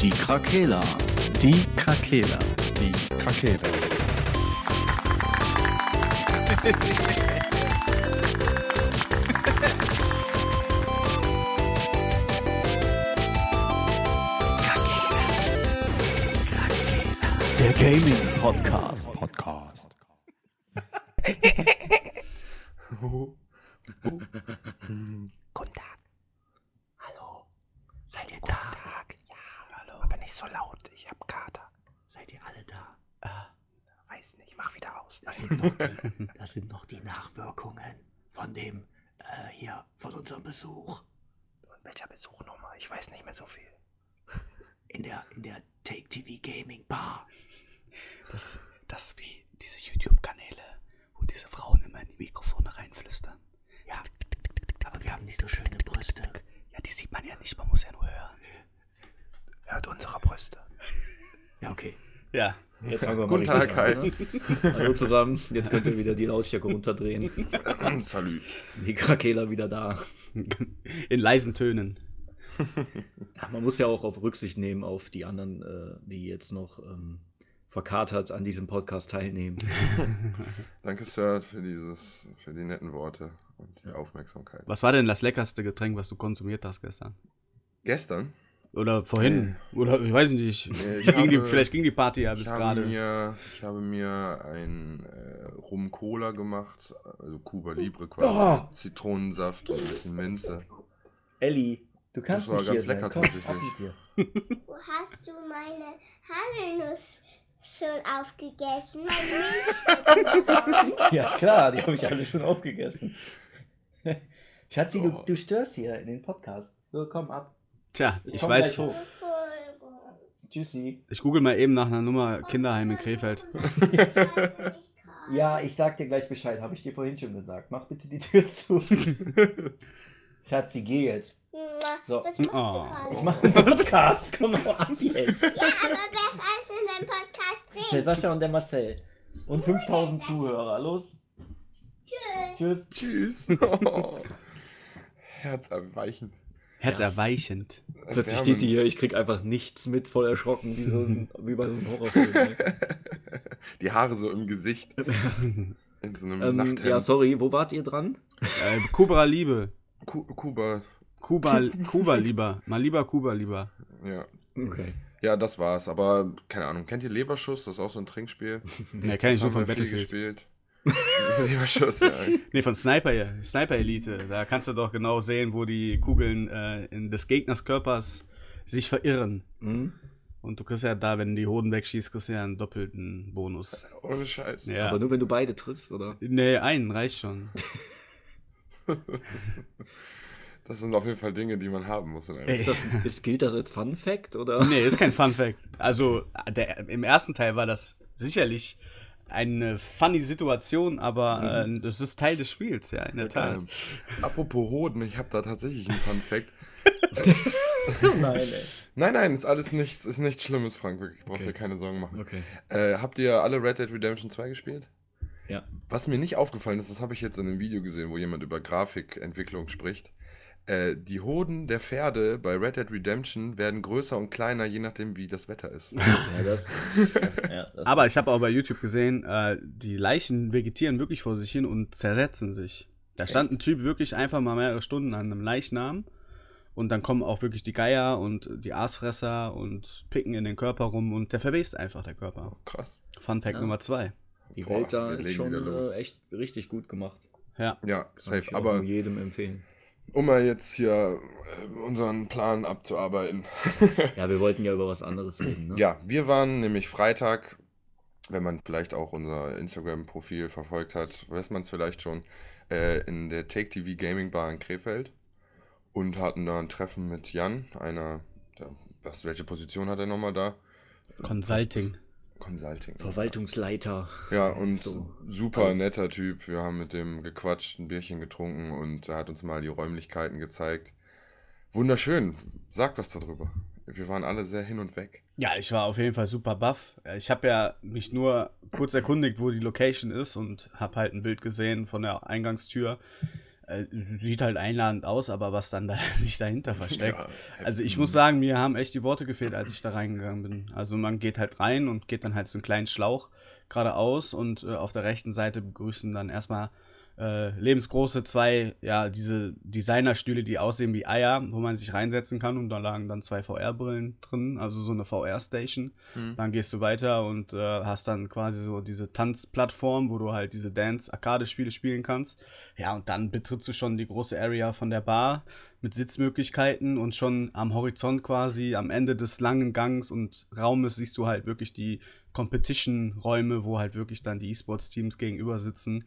Die Krakela. Die Krakela. Die Krakela. Der Gaming Podcast. Podcast. Guten Tag. Hallo. Seid ihr da? Guten Tag. Ja, hallo. Aber nicht so laut. Ich hab Kater. Seid ihr alle da? Äh, weiß nicht. Mach wieder aus. Das sind noch die, das sind noch die Nachwirkungen von dem, äh, hier, von unserem Besuch. Und welcher Besuch nochmal? Ich weiß nicht mehr so viel. In der, in der Take TV Gaming Bar. Das, das wie diese YouTube-Kanäle, wo diese Frauen immer in die Mikrofone reinflüstern. Ja, aber wir haben nicht so schöne Brüste. Ja, die sieht man ja nicht, man muss ja nur hören. Hört unsere Brüste. Ja, okay. Ja. Jetzt fangen wir mal Guten Tag, an. Ne? Hallo zusammen. Jetzt könnt ihr wieder die Lautstärke runterdrehen. Salut. Die Krakela wieder da. In leisen Tönen. Ja, man muss ja auch auf Rücksicht nehmen auf die anderen, äh, die jetzt noch ähm, verkatert an diesem Podcast teilnehmen. Danke, Sir, für dieses, für die netten Worte und die Aufmerksamkeit. Was war denn das leckerste Getränk, was du konsumiert hast gestern? Gestern? Oder vorhin? Oder ich weiß nicht. Nee, ich ging die, habe- vielleicht ging die Party ja bis gerade. ich habe mir ein äh, Rum-Cola gemacht, also Cuba Libre quasi. mit Zitronensaft und ein bisschen Minze. Elli, du Das war ganz lecker tatsächlich. Wo hast du meine Haselnuss schon aufgegessen? Ja, klar, die habe ich alle schon aufgegessen. Schatzi, du, Oh. du störst hier in den Podcast. So, komm ab. Tja, ich komm weiß. Tschüssi. Ich google mal eben nach einer Nummer Kinderheim in Krefeld. Ja, ich sag dir gleich Bescheid, habe ich dir vorhin schon gesagt. Mach bitte die Tür zu. Schatzi, geh jetzt. So. Was machst du Oh. gerade? Ich mache einen Podcast. Komm mal ab jetzt. Ja, aber besser als in deinem Podcast Der reden. Sascha und der Marcel. Und 5000 Zuhörer. Los. Tschüss. Tschüss. Herzerweichend. Herzerweichend. Plötzlich steht die hier, ich krieg einfach nichts mit, voll erschrocken, wie, so ein, wie bei so einem Horrorfilm. Ne? Die Haare so im Gesicht. In so einem ähm, Nachthemd. ja, sorry, wo wart ihr dran? Äh, Kuba Liebe. Ku Kuba, Kuba, Kuba lieber. Mal lieber Kuba lieber. ja. Okay. Ja, das war's. Aber keine Ahnung. Kennt ihr Leberschuss? Das ist auch so ein Trinkspiel. Ja, kenn ich nur von viel Battlefield. gespielt. Leberschuss, ja. Nee, von Sniper, Sniper Elite. Da kannst du doch genau sehen, wo die Kugeln äh, in des Gegners Körpers sich verirren. Mhm. Und du kriegst ja da, wenn die Hoden wegschießt, kriegst du ja einen doppelten Bonus. Ohne Scheiß. Ja. Aber nur wenn du beide triffst, oder? Nee, einen reicht schon. Das sind auf jeden Fall Dinge, die man haben muss in einem. Ey. Ist das, ist, gilt das als Fun Fact, oder? Nee, ist kein Fun Fact. Also, der, im ersten Teil war das sicherlich eine funny Situation, aber äh, das ist Teil des Spiels, ja, in der Tat. Ähm, apropos Hoden, ich habe da tatsächlich einen Fun Fact. Nein, ey. Nein, nein, ist alles nichts, ist nichts Schlimmes, Frank. Wirklich, brauchst Okay. dir keine Sorgen machen. Okay. Äh, habt ihr alle Red Dead Redemption 2 gespielt? Ja. Was mir nicht aufgefallen ist, das habe ich jetzt in einem Video gesehen, wo jemand über Grafikentwicklung spricht. Äh, die Hoden der Pferde bei Red Dead Redemption werden größer und kleiner, je nachdem, wie das Wetter ist. Ja, das, das, ja, das Aber ich habe auch bei YouTube gesehen, äh, die Leichen vegetieren wirklich vor sich hin und zersetzen sich. Da stand ein Typ wirklich einfach mal mehrere Stunden an einem Leichnam und dann kommen auch wirklich die Geier und die Aasfresser und picken in den Körper rum und der verwest einfach, der Körper. Krass. Fun Fact Ja. Nummer zwei. die Boah, Welt da ist schon äh, echt richtig gut gemacht. Ja. Ja, Kann safe. Aber jedem empfehlen. Um mal jetzt hier äh, unseren Plan abzuarbeiten. Ja, wir wollten ja über was anderes reden, ne? Ja, wir waren nämlich Freitag, wenn man vielleicht auch unser Instagram-Profil verfolgt hat, weiß man es vielleicht schon, äh, in der Take TV Gaming Bar in Krefeld und hatten da ein Treffen mit Jan, einer, der, was, welche Position hat er nochmal da? Consulting. Consulting. Verwaltungsleiter. Ja, und So, super alles. netter Typ. Wir haben mit dem gequatscht, ein Bierchen getrunken und er hat uns mal die Räumlichkeiten gezeigt. Wunderschön. Sagt was darüber. Wir waren alle sehr hin und weg. Ja, ich war auf jeden Fall super baff. Ich habe ja mich nur kurz erkundigt, wo die Location ist und habe halt ein Bild gesehen von der Eingangstür. Äh, sieht halt einladend aus, aber was dann da sich dahinter versteckt. Ja, also ich muss sagen, mir haben echt die Worte gefehlt, als ich da reingegangen bin. Also man geht halt rein und geht dann halt so einen kleinen Schlauch geradeaus und äh, auf der rechten Seite begrüßen dann erstmal äh, lebensgroße zwei, ja, diese Designerstühle, die aussehen wie Eier, wo man sich reinsetzen kann und da lagen dann zwei VR-Brillen drin, also so eine VR-Station. Hm. Dann gehst du weiter und äh, hast dann quasi so diese Tanzplattform, wo du halt diese Dance-Arcade-Spiele spielen kannst. Ja, und dann betrittst du schon die große Area von der Bar mit Sitzmöglichkeiten und schon am Horizont quasi, am Ende des langen Gangs und Raumes siehst du halt wirklich die Competition-Räume, wo halt wirklich dann die E-Sports-Teams gegenüber sitzen.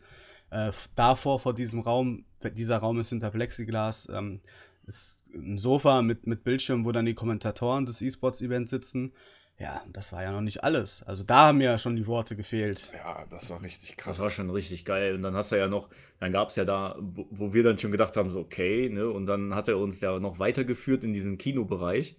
Äh, davor, vor diesem Raum, dieser Raum ist hinter Plexiglas, ähm, ist ein Sofa mit, mit Bildschirm, wo dann die Kommentatoren des E-Sports-Events sitzen. Ja, das war ja noch nicht alles. Also da haben mir ja schon die Worte gefehlt. Ja, das war richtig Das krass. war schon richtig geil. Und dann hast du ja noch, dann gab es ja da, wo, wo wir dann schon gedacht haben, so okay, ne? Und dann hat er uns ja noch weitergeführt in diesen Kinobereich.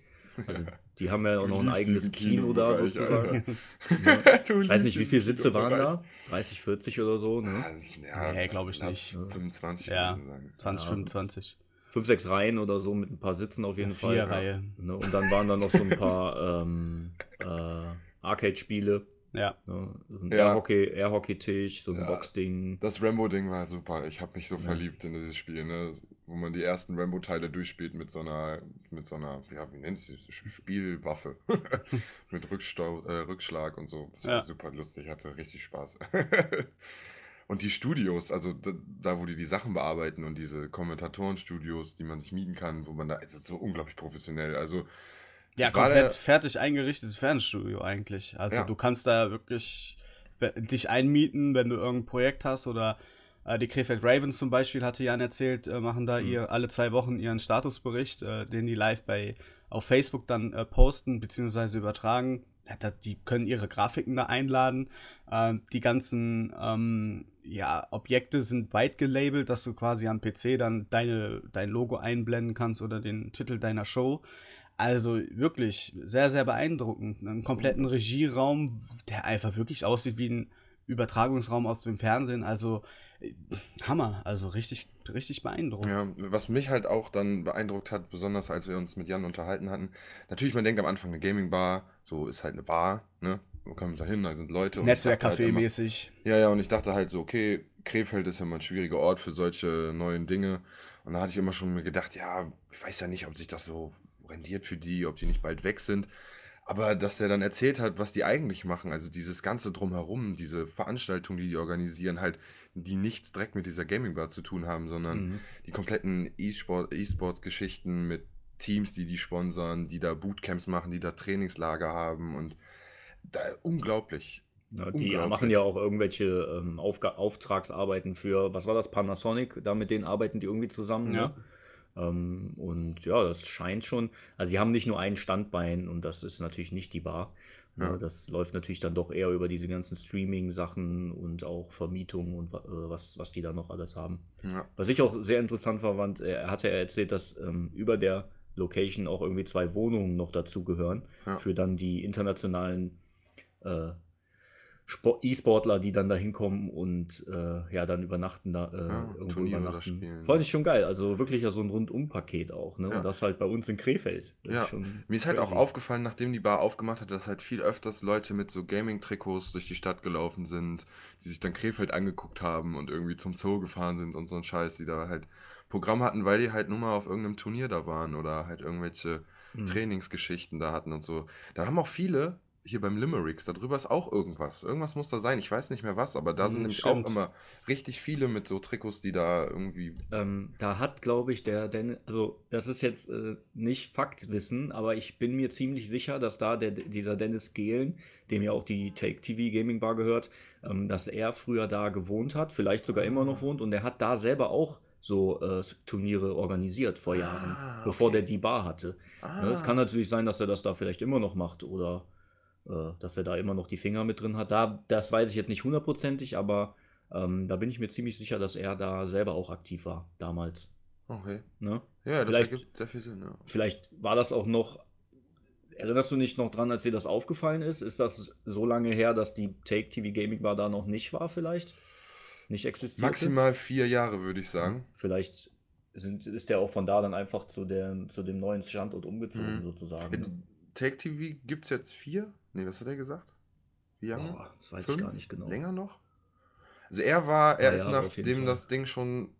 Also die haben ja auch Du noch ein eigenes diesen Kino da Kinobereich, sozusagen. Du Ich weiß nicht, wie viele Sitze waren da? 30, 40 oder so, ne? Ja, Nee, glaub ich nicht. 25 Ja. gewesen sein. 2025. Fünf, sechs Reihen oder so mit ein paar Sitzen auf jeden Vier Fall. Reihe. Ne? Und dann waren da noch so ein paar ähm, äh, Arcade-Spiele. Ja. Ne? So ein Ja. Airhockey- Airhockey-Tisch, so ein Ja. Boxding. Das Rambo-Ding war super. Ich habe mich so verliebt in dieses Spiel, ne? Wo man die ersten Rambo-Teile durchspielt mit so einer, mit so einer, ja, wie nennt sie Spielwaffe. mit Rückstau, äh, Rückschlag und so. Das war Ja. super lustig, hatte richtig Spaß. und die Studios, also da, da, wo die die Sachen bearbeiten und diese Kommentatorenstudios, die man sich mieten kann, wo man da, es ist so unglaublich professionell. Also, Ja, komplett fertig eingerichtetes Fernstudio eigentlich. Also Ja. du kannst da wirklich dich einmieten, wenn du irgendein Projekt hast oder äh, die Krefeld Ravens zum Beispiel, hatte Jan erzählt, äh, machen da ihr alle zwei Wochen ihren Statusbericht, äh, den die live bei auf Facebook dann äh, posten bzw. übertragen. Ja, da, die können ihre Grafiken da einladen. Ähm, die ganzen ähm, ja, Objekte sind weit gelabelt, dass du quasi am PC dann deine, dein Logo einblenden kannst oder den Titel deiner Show. Also wirklich sehr, sehr beeindruckend. Einen kompletten Regieraum, der einfach wirklich aussieht wie ein Übertragungsraum aus dem Fernsehen. Also äh, Hammer. Also richtig, richtig beeindruckend. Ja, was mich halt auch dann beeindruckt hat, besonders als wir uns mit Jan unterhalten hatten, natürlich, man denkt am Anfang eine Gaming-Bar, so ist halt eine Bar, ne? Man kommt da hin, da sind Leute. halt Netzwerkcafé-mäßig. Ja, ja, und ich dachte halt so, okay, Krefeld ist ja mal ein schwieriger Ort für solche neuen Dinge. Und da hatte ich immer schon mir gedacht, ja, ich weiß ja nicht, ob sich das so rendiert für die, ob die nicht bald weg sind. Aber dass er dann erzählt hat, was die eigentlich machen, also dieses ganze Drumherum, diese Veranstaltungen, die die organisieren, halt, die nichts direkt mit dieser Gaming Bar zu tun haben, sondern Mhm. die kompletten E-Sport- E-Sports-Geschichten mit Teams, die die sponsern, die da Bootcamps machen, die da Trainingslager haben und da unglaublich. Ja, die Unglaublich. machen ja auch irgendwelche ähm, Auftragsarbeiten für, was war das, Panasonic, da mit denen arbeiten die irgendwie zusammen. Ja. Ne? Ähm, und ja, das scheint schon, also sie haben nicht nur ein Standbein und das ist natürlich nicht die Bar. Ne? Ja. Das läuft natürlich dann doch eher über diese ganzen Streaming-Sachen und auch Vermietung und äh, was, was die da noch alles haben. Ja. Was ich auch sehr interessant fand, er hatte er erzählt, dass ähm, über der Location auch irgendwie zwei Wohnungen noch dazu gehören, Ja. für dann die internationalen äh, E-Sportler, die dann da hinkommen und äh, ja, dann übernachten da, äh, Ja, irgendwo Turniere da übernachten. Fand ich schon geil. Also wirklich ja so ein Rundum-Paket auch, ne? Ja. Und das halt bei uns in Krefeld. Das Ja, schon Mir ist halt auch crazy. aufgefallen, nachdem die Bar aufgemacht hat, dass halt viel öfters Leute mit so Gaming-Trikots durch die Stadt gelaufen sind, die sich dann Krefeld angeguckt haben und irgendwie zum Zoo gefahren sind und so ein Scheiß, die da halt Programm hatten, weil die halt nur mal auf irgendeinem Turnier da waren oder halt irgendwelche Mhm. Trainingsgeschichten da hatten und so. Da haben auch viele hier beim Limericks, da drüber ist auch irgendwas. Irgendwas muss da sein, ich weiß nicht mehr was, aber da sind Mhm, nämlich stimmt. auch immer richtig viele mit so Trikots, die da irgendwie. Ähm, da hat, glaube ich, der Dennis, also das ist jetzt äh, nicht Faktwissen, aber ich bin mir ziemlich sicher, dass da der, dieser Dennis Gehlen, dem ja auch die Take TV Gaming Bar gehört, ähm, dass er früher da gewohnt hat, vielleicht sogar immer noch wohnt und er hat da selber auch so äh, Turniere organisiert vor Jahren, Ah, bevor okay. der die Bar hatte. Ah, Ne, Es kann natürlich sein, dass er das da vielleicht immer noch macht oder äh, dass er da immer noch die Finger mit drin hat. Da, das weiß ich jetzt nicht hundertprozentig, aber ähm, da bin ich mir ziemlich sicher, dass er da selber auch aktiv war damals. okay. Ne? Ja, das Vielleicht- ergibt sehr viel Sinn, ja. Vielleicht war das auch noch. Erinnerst du nicht noch dran, als dir das aufgefallen ist? Ist das so lange her, dass die Take TV Gaming Bar da noch nicht war, vielleicht? nicht existierte. Maximal vier Jahre, würde ich sagen. Vielleicht sind, ist der auch von da dann einfach zu, der, zu dem neuen Standort umgezogen, Mhm. sozusagen. Äh, Ne? Take TV gibt es jetzt vier? Nee, was hat er gesagt? Wie Jahre? Boah, das weiß Fünf? ich gar nicht genau. Länger noch? Also er war, er Ja, ist ja, nachdem das Ding schon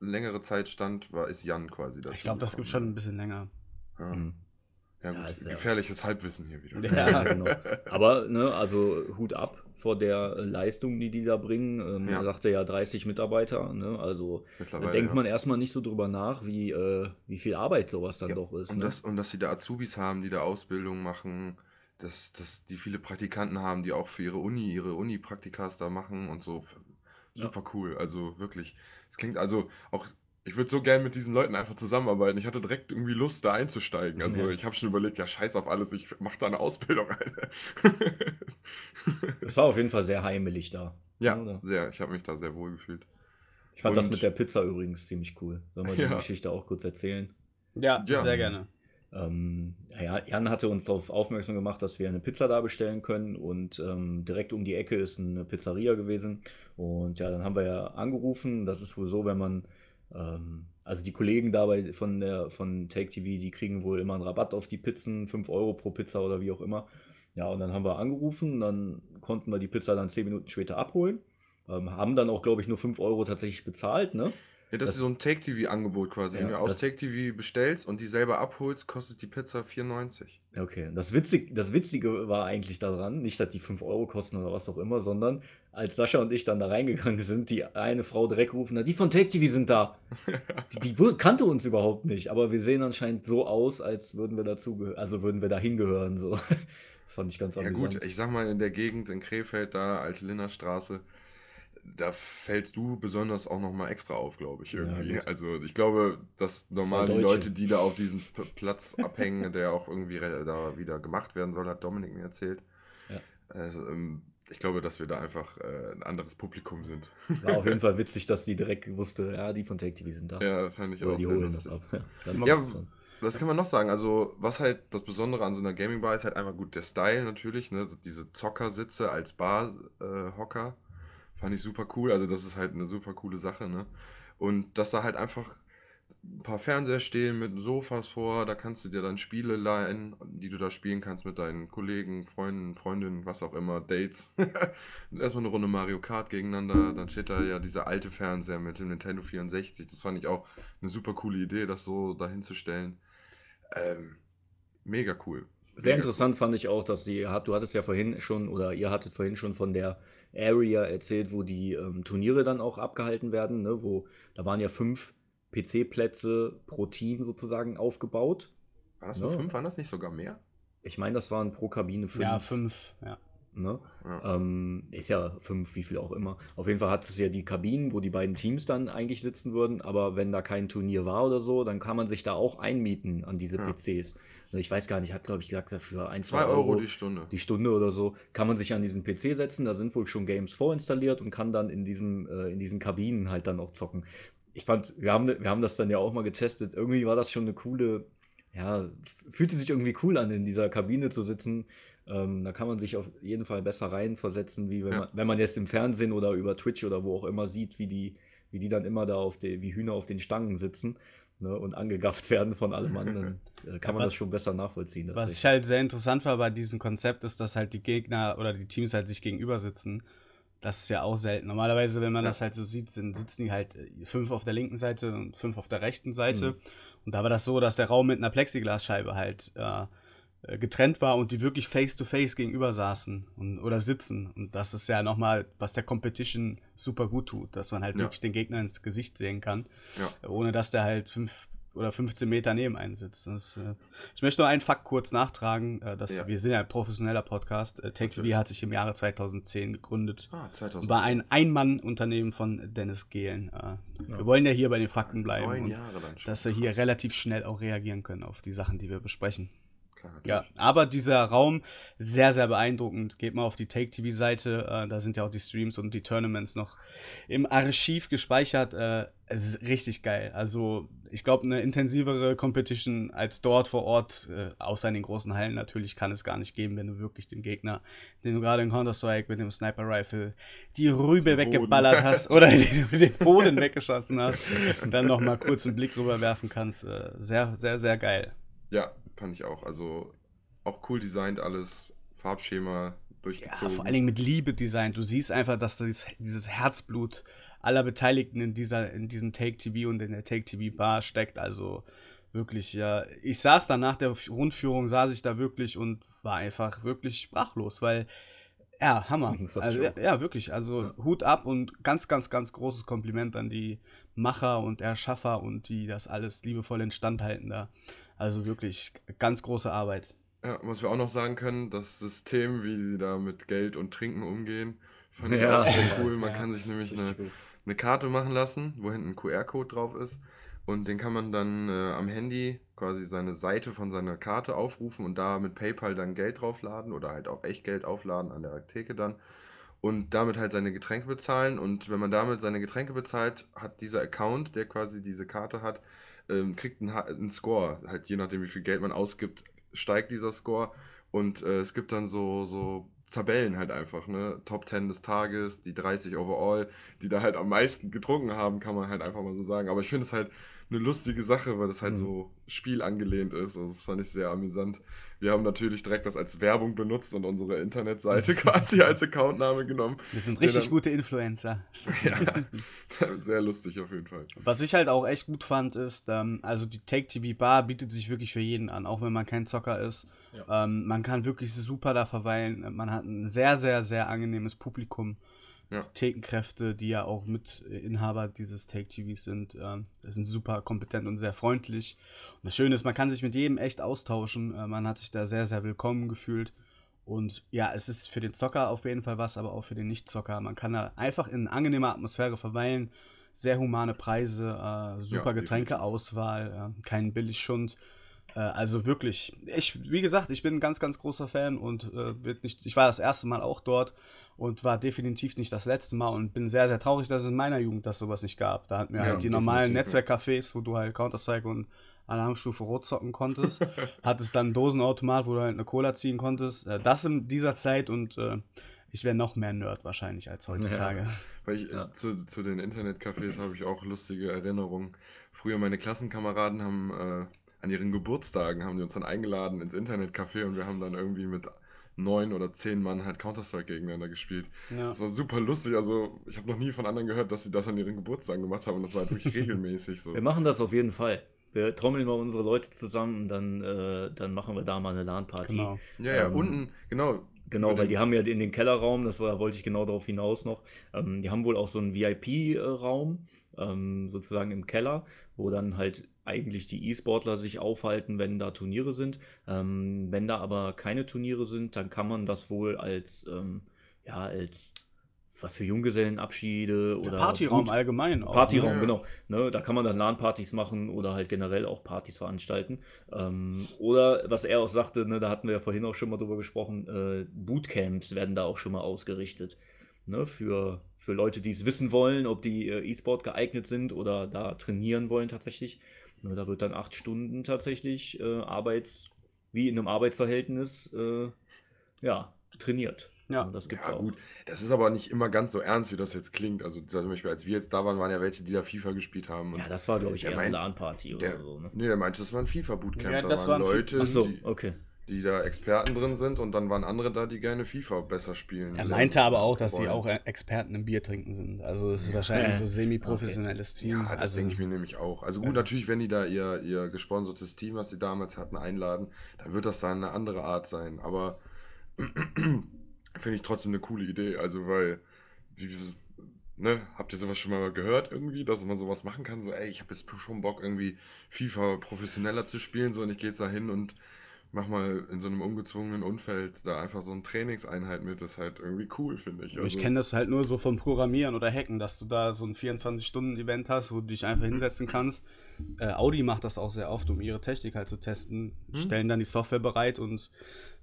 längere Zeit stand, war ist Jan quasi dazu. Ich glaube, das gibt schon ein bisschen länger. Ja, Mhm. ja Ja, gut, ist ja- gefährliches Halbwissen hier wieder. Ja, genau. Aber, ne, also Hut ab vor der äh, Leistung, die die da bringen. Ähm, Ja. Er sagte ja 30 Mitarbeiter, ne? Also da denkt ja. man erstmal nicht so drüber nach, wie, äh, wie viel Arbeit sowas dann Ja, doch ist. und, ne? das, und dass sie da Azubis haben, die da Ausbildung machen, dass, dass die viele Praktikanten haben, die auch für ihre Uni, ihre Uni-Praktikas da machen und so. Super cool. Also wirklich. Es klingt also auch. Ich würde so gern mit diesen Leuten einfach zusammenarbeiten. Ich hatte direkt irgendwie Lust, da einzusteigen. Also Ja. ich habe schon überlegt, ja, scheiß auf alles, ich mache da eine Ausbildung, Alter. Es war auf jeden Fall sehr heimelig da. ja, Oder? sehr. Ich habe mich da sehr wohl gefühlt. Ich fand das Und- mit der Pizza übrigens ziemlich cool. Sollen wir die Ja. Geschichte auch kurz erzählen? Ja, Ja. sehr gerne. Ähm, ja, Jan hatte uns darauf aufmerksam gemacht, dass wir eine Pizza da bestellen können und ähm, direkt um die Ecke ist eine Pizzeria gewesen. Und ja, dann haben wir ja angerufen. Das ist wohl so, wenn man, also die Kollegen dabei von der von Take TV, die kriegen wohl immer einen Rabatt auf die Pizzen, 5 Euro pro Pizza oder wie auch immer. Ja, und dann haben wir angerufen, dann konnten wir die Pizza dann 10 Minuten später abholen. Ähm, haben dann auch, glaube ich, nur 5 Euro tatsächlich bezahlt, ne? Ja, das, Das- ist so ein Take-TV-Angebot quasi. Ja, Wenn du aus das- Take-TV bestellst und die selber abholst, kostet die Pizza 4,90. Okay, das, Witzig, das Witzige war eigentlich daran, nicht, dass die 5 Euro kosten oder was auch immer, sondern als Sascha und ich dann da reingegangen sind, die eine Frau direkt gerufen hat, die von Take TV sind da. Die, die kannte uns überhaupt nicht, aber wir sehen anscheinend so aus, als würden wir dazu, also würden wir da hingehören. So. Das fand ich ganz Ja amüsant. gut, ich sag mal, in der Gegend in Krefeld, da, Alte Linnerstraße, da fällst du besonders auch nochmal extra auf, glaube ich, Ja, irgendwie. gut. also ich glaube, dass normal die Deutsche. Leute, die da auf diesem Platz abhängen, der auch irgendwie da wieder gemacht werden soll, hat Dominik mir erzählt. Ja. Also, ähm, ich glaube, dass wir da einfach äh, ein anderes Publikum sind. War auf jeden Fall witzig, dass die direkt wusste, ja, die von Take TV sind da. ja, fand ich Oder auch die sehr holen das ab. Ja, ganz Ja. Was kann man noch sagen? Also, was halt das Besondere an so einer Gaming Bar ist halt einfach gut der Style natürlich, ne? Diese Zockersitze als Barhocker fand ich super cool. Also, das ist halt eine super coole Sache, ne? Und dass da halt einfach ein paar Fernseher stehen mit Sofas vor, da kannst du dir dann Spiele leihen, die du da spielen kannst mit deinen Kollegen, Freunden, Freundinnen, was auch immer, Dates. Erstmal eine Runde Mario Kart gegeneinander, dann steht da ja dieser alte Fernseher mit dem Nintendo 64. Das fand ich auch eine super coole Idee, das so dahin zu stellen. Ähm, mega cool. Sehr interessant fand ich auch, dass die, du hattest ja vorhin schon, oder ihr hattet vorhin schon von der Area erzählt, wo die ähm, Turniere dann auch abgehalten werden, ne? wo, da waren ja fünf PC-Plätze pro Team sozusagen aufgebaut. War das nur Ja. fünf? Waren das nicht sogar mehr? Ich meine, das waren pro Kabine fünf. Ja, fünf. Ja. Ne? Ja. Ähm, ist ja fünf, wie viel auch immer. Auf jeden Fall hat es ja die Kabinen, wo die beiden Teams dann eigentlich sitzen würden, aber wenn da kein Turnier war oder so, dann kann man sich da auch einmieten an diese Ja. PCs. Ich weiß gar nicht, hat glaube ich gesagt, dafür ein, Zwei Euro die Stunde. die Stunde oder so, kann man sich an diesen PC setzen, da sind wohl schon Games vorinstalliert und kann dann in, diesem, äh, in diesen Kabinen halt dann auch zocken. Ich fand, wir haben, wir haben das dann ja auch mal getestet, irgendwie war das schon eine coole, ja, fühlte sich irgendwie cool an, in dieser Kabine zu sitzen. Ähm, da kann man sich auf jeden Fall besser reinversetzen, wie wenn, Ja. man, wenn man jetzt im Fernsehen oder über Twitch oder wo auch immer sieht, wie die, wie die dann immer da auf die, wie Hühner auf den Stangen sitzen ne, und angegafft werden von allem anderen. Kann man was- das schon besser nachvollziehen. Was ich halt sehr interessant war bei diesem Konzept, ist, dass halt die Gegner oder die Teams halt sich gegenüber sitzen. Das ist ja auch selten. Normalerweise, wenn man Ja. das halt so sieht, sind, sitzen die halt äh, fünf auf der linken Seite und fünf auf der rechten Seite. Mhm. Und da war das so, dass der Raum mit einer Plexiglasscheibe halt äh, äh, getrennt war und die wirklich face-to-face gegenüber saßen und, oder sitzen. Und das ist ja nochmal, was der Competition super gut tut, dass man halt Ja. wirklich den Gegner ins Gesicht sehen kann, Ja. ohne dass der halt fünf oder 15 Meter neben einen sitzt. Das, äh, ich möchte nur einen Fakt kurz nachtragen. Äh, dass Ja. Wir sind ja ein professioneller Podcast. Äh, Take TV Natürlich. hat sich im Jahre 2010 gegründet. Ah, 2000. Und war ein Ein-Mann-Unternehmen von Dennis Gehlen. Äh, Wir wollen ja hier bei den Fakten bleiben. Neun Jahre dann schon. dass wir hier relativ schnell auch reagieren können auf die Sachen, die wir besprechen. Klar. Ja, aber dieser Raum, sehr, sehr beeindruckend. Geht mal auf die Take-TV-Seite, äh, da sind ja auch die Streams und die Tournaments noch im Archiv gespeichert. Äh, es ist richtig geil. Also, ich glaube, eine intensivere Competition als dort vor Ort, äh, außer in den großen Hallen natürlich, kann es gar nicht geben, wenn du wirklich den Gegner, den du gerade in Counter-Strike mit dem Sniper-Rifle die Rübe Den weggeballert Boden. hast oder den, den Boden weggeschossen hast und dann noch mal kurz einen Blick rüberwerfen kannst. Äh, sehr, sehr, sehr geil. Ja, fand ich auch. Also auch cool designt alles, Farbschema Ja, durchgezogen. vor allen Dingen mit Liebe designt. Du siehst einfach, dass dieses, dieses Herzblut aller Beteiligten in dieser, in diesem Take TV und in der Take TV Bar steckt. Also wirklich, ja. Ich saß da nach der Rundführung, saß ich da wirklich und war einfach wirklich sprachlos, weil, ja, Hammer. Also, ja, ja, wirklich. Also Hut ab und ganz, ganz, ganz großes Kompliment an die Macher und Erschaffer und die das alles liebevoll instand halten da. Also wirklich ganz große Arbeit. Ja, was wir auch noch sagen können, das System, wie sie da mit Geld und Trinken umgehen, fand ich Ja. auch sehr cool. Man Ja, kann sich nämlich eine, gut. eine Karte machen lassen, wo hinten ein QR-Code drauf ist. Und den kann man dann äh, am Handy quasi seine Seite von seiner Karte aufrufen und da mit PayPal dann Geld draufladen oder halt auch echt Geld aufladen an der Theke dann. Und damit halt seine Getränke bezahlen. Und wenn man damit seine Getränke bezahlt, hat dieser Account, der quasi diese Karte hat, ähm, kriegt einen, einen Score. Halt je nachdem, wie viel Geld man ausgibt, steigt dieser Score. Und äh, es gibt dann so, so Tabellen halt einfach, ne? Top 10 des Tages, die 30 overall, die da halt am meisten getrunken haben, kann man halt einfach mal so sagen. Aber ich finde es halt eine lustige Sache, weil das halt Mhm. so spielangelehnt ist. Also das fand ich sehr amüsant. Wir haben natürlich direkt das als Werbung benutzt und unsere Internetseite quasi als Accountname genommen. Wir sind Ja, richtig dann- gute Influencer. Ja, sehr lustig auf jeden Fall. Was ich halt auch echt gut fand, ist, ähm, also die Take TV Bar bietet sich wirklich für jeden an, auch wenn man kein Zocker ist. Ähm, man kann wirklich super da verweilen. Man hat ein sehr, sehr, sehr angenehmes Publikum. Ja. Die Thekenkräfte, die ja auch Mitinhaber dieses Take TVs sind, das sind super kompetent und sehr freundlich. Und das Schöne ist, man kann sich mit jedem echt austauschen. Äh, man hat sich da sehr, sehr willkommen gefühlt. Und ja, es ist für den Zocker auf jeden Fall was, aber auch für den Nicht-Zocker. Man kann da einfach in angenehmer Atmosphäre verweilen. Sehr humane Preise, äh, super Ja, Getränkeauswahl, äh, kein Billigschund. Äh, also wirklich, ich, wie gesagt, ich bin ein ganz, ganz großer Fan und äh, wird nicht, ich war das erste Mal auch dort und war definitiv nicht das letzte Mal und bin sehr, sehr traurig, dass es in meiner Jugend das sowas nicht gab. Da hatten wir Ja, halt die normalen ja. Netzwerkcafés, wo du halt Counter-Strike und Alarmstufe Rot zocken konntest. Hattest dann einen Dosenautomat, wo du halt eine Cola ziehen konntest. Äh, das in dieser Zeit und äh, ich wäre noch mehr Nerd wahrscheinlich als heutzutage. Weil ich, Ja. zu, zu den Internetcafés habe ich auch lustige Erinnerungen. Früher meine Klassenkameraden haben äh, an ihren Geburtstagen haben die uns dann eingeladen ins Internetcafé und wir haben dann irgendwie mit neun oder zehn Mann halt Counter-Strike gegeneinander gespielt. Ja. Das war super lustig. Also ich habe noch nie von anderen gehört, dass sie das an ihren Geburtstagen gemacht haben und das war halt wirklich regelmäßig so. Wir machen das auf jeden Fall. Wir trommeln mal unsere Leute zusammen und dann, äh, dann machen wir da mal eine LAN-Party. Genau. Ja, ja, Ähm, unten, genau. Genau, weil die haben ja in den Kellerraum, das war, wollte ich genau darauf hinaus noch, ähm, die haben wohl auch so einen VIP-Raum, ähm, sozusagen im Keller, wo dann halt eigentlich die E-Sportler sich aufhalten, wenn da Turniere sind. Ähm, wenn da aber keine Turniere sind, dann kann man das wohl als, ähm, ja, als was für Junggesellenabschiede Der oder Partyraum Boot- allgemein auch. Partyraum, Ja. genau. Ne, da kann man dann LAN-Partys machen oder halt generell auch Partys veranstalten. Ähm, oder was er auch sagte, ne, da hatten wir ja vorhin auch schon mal drüber gesprochen, äh, Bootcamps werden da auch schon mal ausgerichtet. Ne, für, für Leute, die es wissen wollen, ob die äh, E-Sport geeignet sind oder da trainieren wollen tatsächlich. Ne, da wird dann acht Stunden tatsächlich äh, Arbeits, wie in einem Arbeitsverhältnis, äh, ja, trainiert. Ja. Und das gibt's Ja, auch. gut. Das ist aber nicht immer ganz so ernst, wie das jetzt klingt. Also zum Beispiel, als wir jetzt da waren, waren ja welche, die da FIFA gespielt haben. Und Ja, das war, glaube ich, eher eine meint- LAN-Party der, oder so. Ne? Nee, der meinte, das war ein FIFA-Bootcamp. Ja, da das waren Leute, Ach so, die, okay. die da Experten drin sind und dann waren andere da, die gerne FIFA besser spielen. Er meinte aber auch, dass sie auch Experten im Bier trinken sind. Also es ist wahrscheinlich so semi-professionelles Team. Ja, das also, denke ich mir nämlich auch. Also gut, natürlich, wenn die da ihr, ihr gesponsertes Team, was sie damals hatten, einladen, dann wird das dann eine andere Art sein. Aber finde ich trotzdem eine coole Idee. Also, weil, wie, ne, habt ihr sowas schon mal gehört irgendwie, dass man sowas machen kann? So, ey, ich habe jetzt schon Bock, irgendwie FIFA professioneller zu spielen, so, und ich gehe jetzt da hin und mach mal in so einem ungezwungenen Umfeld da einfach so eine Trainingseinheit mit, das ist halt irgendwie cool, finde ich. ich Also, kenne das halt nur so vom Programmieren oder Hacken, dass du da so ein 24-Stunden-Event hast, wo du dich einfach hinsetzen kannst. Äh, Audi macht das auch sehr oft, um ihre Technik halt zu testen. Stellen dann die Software bereit und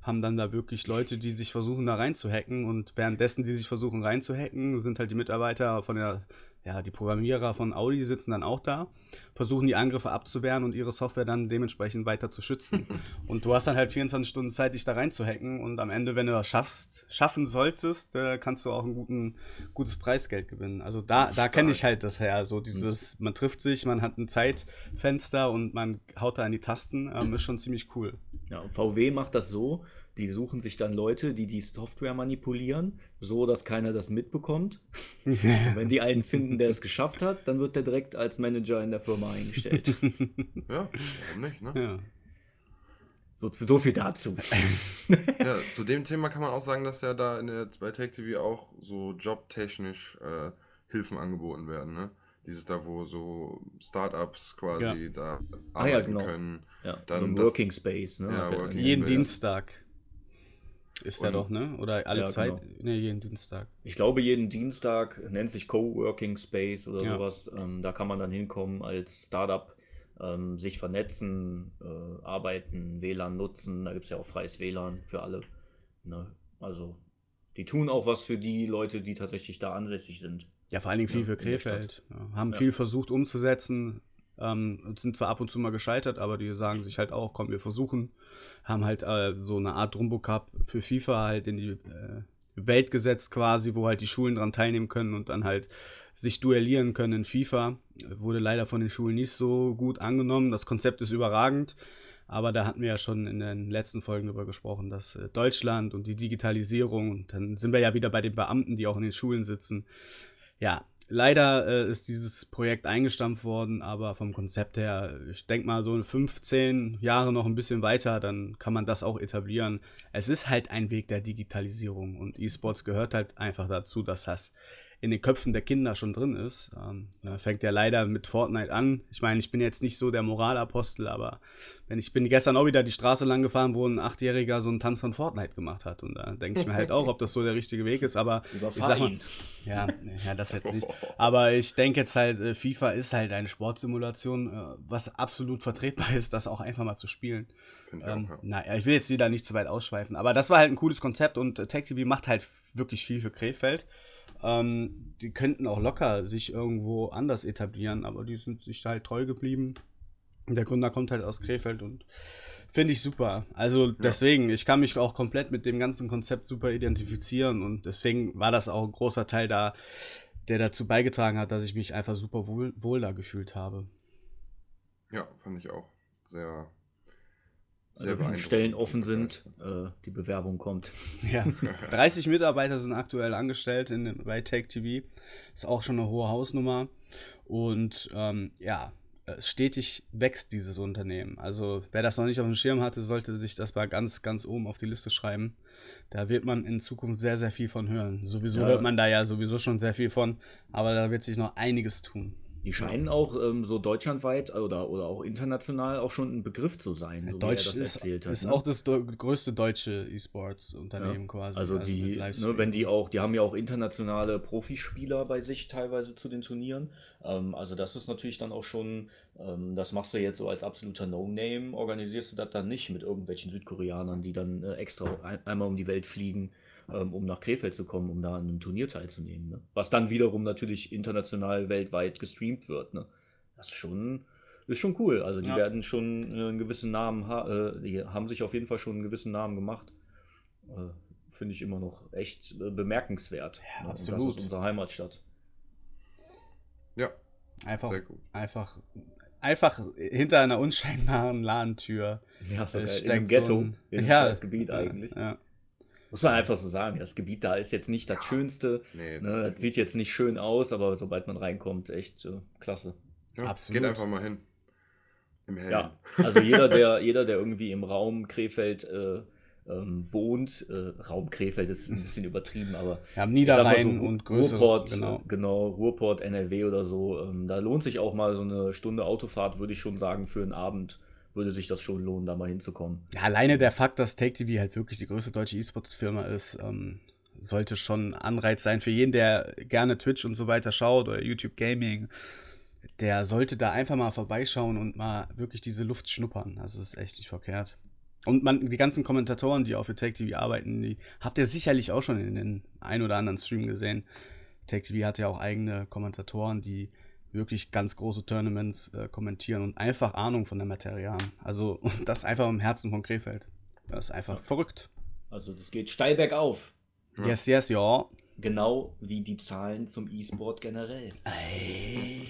haben dann da wirklich Leute, die sich versuchen, da reinzuhacken. Und währenddessen, die sich versuchen reinzuhacken, sind halt die Mitarbeiter von der, ja, die Programmierer von Audi sitzen dann auch da, versuchen die Angriffe abzuwehren und ihre Software dann dementsprechend weiter zu schützen. und du hast dann halt 24 Stunden Zeit, dich da reinzuhacken. Und am Ende, wenn du das schaffst, schaffen solltest, äh, kannst du auch ein guten, gutes Preisgeld gewinnen. Also da, da kenne ich halt das her. So dieses, man trifft sich, man hat ein Zeitfenster und man haut da in die Tasten, ähm, ist schon ziemlich cool. Ja, VW macht das so, die suchen sich dann Leute, die die Software manipulieren, so dass keiner das mitbekommt. Wenn die einen finden, der es geschafft hat, dann wird der direkt als Manager in der Firma eingestellt. ja, warum nicht, ne? Ja. So, so viel dazu. Ja, zu dem Thema kann man auch sagen, dass ja da in der, bei Tech TV auch so jobtechnisch äh, Hilfen angeboten werden, ne? Dieses da, wo so Startups quasi Ja. da arbeiten Ah ja, genau. können. Ja, Dann so ein das- Working Space. Ne? Ja, Working Jeden Space. Dienstag ist Und- doch, ne? Oder alle Ja, zwei? genau. Ne, jeden Dienstag. Ich glaube, jeden Dienstag nennt sich Coworking Space oder Ja. sowas. Ähm, da kann man dann hinkommen als Startup, ähm, sich vernetzen, äh, arbeiten, WLAN nutzen. Da gibt es ja auch freies WLAN für alle. Ne? Also, die tun auch was für die Leute, die tatsächlich da ansässig sind. Ja, vor allen Dingen viel Ja, für Krefeld. Ja, haben Ja. viel versucht umzusetzen, ähm, sind zwar ab und zu mal gescheitert, aber die sagen sich halt auch, komm, wir versuchen. Haben halt äh, so eine Art Drumbo Cup für FIFA halt in die äh, Welt gesetzt quasi, wo halt die Schulen dran teilnehmen können und dann halt sich duellieren können in FIFA. Wurde leider von den Schulen nicht so gut angenommen. Das Konzept ist überragend. Aber da hatten wir ja schon in den letzten Folgen darüber gesprochen, dass äh, Deutschland und die Digitalisierung, und dann sind wir ja wieder bei den Beamten, die auch in den Schulen sitzen. Ja, leider äh, ist dieses Projekt eingestampft worden, aber vom Konzept her, ich denke mal so 15 Jahre noch ein bisschen weiter, dann kann man das auch etablieren. Es ist halt ein Weg der Digitalisierung und E-Sports gehört halt einfach dazu, dass das in den Köpfen der Kinder schon drin ist. Ähm, fängt ja leider mit Fortnite an. Ich meine, ich bin jetzt nicht so der Moralapostel, aber wenn ich bin gestern auch wieder die Straße lang gefahren, wo ein Achtjähriger so einen Tanz von Fortnite gemacht hat. Und da denke ich mir halt auch, ob das so der richtige Weg ist. Aber ich Überfahr sag mal, ihn. ja, ja, das jetzt nicht. Aber ich denke jetzt halt, äh, FIFA ist halt eine Sportsimulation, äh, was absolut vertretbar ist, das auch einfach mal zu spielen. Ich Ähm, ja. naja, ich will jetzt wieder nicht zu weit ausschweifen, aber das war halt ein cooles Konzept und äh, TechTV macht halt wirklich viel für Krefeld. Ähm, die könnten auch locker sich irgendwo anders etablieren, aber die sind sich halt treu geblieben. Der Gründer kommt halt aus Krefeld und finde ich super. Also deswegen, ich kann mich auch komplett mit dem ganzen Konzept super identifizieren und deswegen war das auch ein großer Teil da, der dazu beigetragen hat, dass ich mich einfach super wohl, wohl da gefühlt habe. Ja, fand ich auch. Sehr, Wenn Stellen offen sind, äh, die Bewerbung kommt. Ja, 30 Mitarbeiter sind aktuell angestellt in, bei Take TV. Ist auch schon eine hohe Hausnummer. Und ähm, ja, äh, stetig wächst dieses Unternehmen. Also wer das noch nicht auf dem Schirm hatte, sollte sich das mal ganz, ganz oben auf die Liste schreiben. Da wird man in Zukunft sehr, sehr viel von hören. Sowieso Ja. hört man da ja sowieso schon sehr viel von, aber da wird sich noch einiges tun. Die scheinen auch ähm, so deutschlandweit oder, oder auch international auch schon ein Begriff zu sein, so Deutsch wie er das ist, erzählt hat. ist ne? auch das größte deutsche E-Sports-Unternehmen quasi. Also mit die, ne, wenn die auch, die haben ja auch internationale Profispieler bei sich teilweise zu den Turnieren. Ähm, also das ist natürlich dann auch schon, ähm, das machst du jetzt so als absoluter No-Name, organisierst du das dann nicht mit irgendwelchen Südkoreanern, die dann äh, extra ein, einmal um die Welt fliegen, ähm, um nach Krefeld zu kommen, um da an einem Turnier teilzunehmen. Ne? Was dann wiederum natürlich international weltweit gestreamt wird. Ne? Das ist schon, ist schon cool. Also die Ja. werden schon äh, einen gewissen Namen, ha äh, die haben sich auf jeden Fall schon einen gewissen Namen gemacht. Äh, Finde ich immer noch echt äh, bemerkenswert. Ja, ne? Und das absolut. ist unsere Heimatstadt. Ja, Einfach, sehr gut. einfach, einfach hinter einer unscheinbaren Ladentür. Ja, so äh, geil. In einem Ghetto, so ein- in einem Ja, Gebiet ja, eigentlich. Ja. Muss man einfach so sagen. Das Gebiet da ist jetzt nicht das Schönste. Nee, Ne? das Das sieht jetzt nicht schön aus, aber sobald man reinkommt, echt äh, klasse. ja, absolut. Geht einfach mal hin. Im Hellen. Ja, also jeder, der, jeder, der irgendwie im Raum Krefeld äh, ähm, wohnt, äh, Raum Krefeld ist ein bisschen übertrieben, aber mal Niederrhein so, und größeres. Ruhrport, genau. genau. genau, Ruhrport, NRW oder so, ähm, da lohnt sich auch mal so eine Stunde Autofahrt, würde ich schon sagen, für einen Abend würde sich das schon lohnen, da mal hinzukommen. Ja, alleine der Fakt, dass Take TV halt wirklich die größte deutsche E-Sports-Firma ist, ähm, sollte schon Anreiz sein für jeden, der gerne Twitch und so weiter schaut oder YouTube Gaming. Der sollte da einfach mal vorbeischauen und mal wirklich diese Luft schnuppern. Also, das ist echt nicht verkehrt. Und man, die ganzen Kommentatoren, die auch für Take TV arbeiten, die habt ihr sicherlich auch schon in den ein oder anderen Stream gesehen. Take TV hat ja auch eigene Kommentatoren, die wirklich ganz große Tournaments äh, kommentieren und einfach Ahnung von der Materie haben. Also und das einfach im Herzen von Krefeld. Das ist einfach ja. verrückt. Also das geht steil bergauf. Yes, yes, ja. Genau wie die Zahlen zum E-Sport generell. Ey.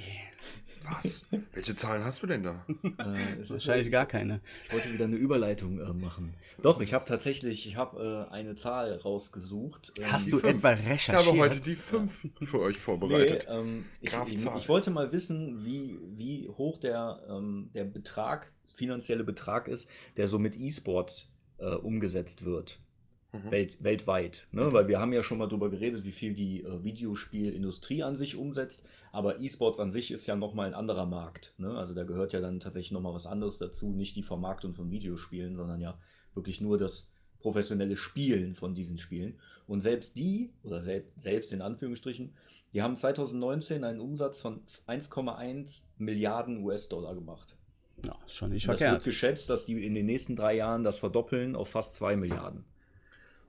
Was? Welche Zahlen hast du denn da? Äh, Wahrscheinlich gar keine. Ich wollte wieder eine Überleitung äh, machen. Doch, ich habe tatsächlich, ich habe äh, eine Zahl rausgesucht. Ähm, hast du fünf. etwa recherchiert? Ich habe heute die fünf für euch vorbereitet. Nee, ähm, ich, ich, ich, wollte mal wissen, wie, wie hoch der, ähm, der Betrag, finanzielle Betrag ist, der so mit E-Sport äh, umgesetzt wird. Mhm. Welt, weltweit. Ne? Weil wir haben ja schon mal darüber geredet, wie viel die äh, Videospielindustrie an sich umsetzt. Aber E-Sports an sich ist ja nochmal ein anderer Markt. Ne? Also da gehört ja dann tatsächlich nochmal was anderes dazu. Nicht die Vermarktung von Videospielen, sondern ja wirklich nur das professionelle Spielen von diesen Spielen. Und selbst die, oder sel selbst in Anführungsstrichen, die haben 2019 einen Umsatz von 1,1 Milliarden US-Dollar gemacht. Ja, ist schon nicht Und verkehrt. Es wird geschätzt, dass die in den nächsten drei Jahren das verdoppeln auf fast 2 Milliarden.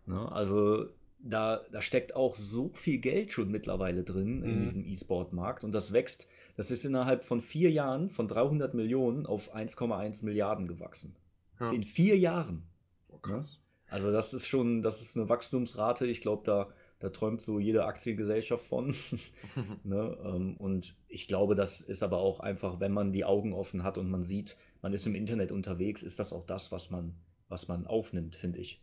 Ne? Also da, da steckt auch so viel Geld schon mittlerweile drin in Mhm. diesem E-Sport-Markt und das wächst, das ist innerhalb von vier Jahren von 300 Millionen auf 1,1 Milliarden gewachsen. Ja. In vier Jahren. Oh, krass. Also das ist schon, das ist eine Wachstumsrate, ich glaube, da, da träumt so jede Aktiengesellschaft von. ne? ähm, Und ich glaube, das ist aber auch einfach, wenn man die Augen offen hat und man sieht, man ist im Internet unterwegs, ist das auch das, was man, was man aufnimmt, finde ich.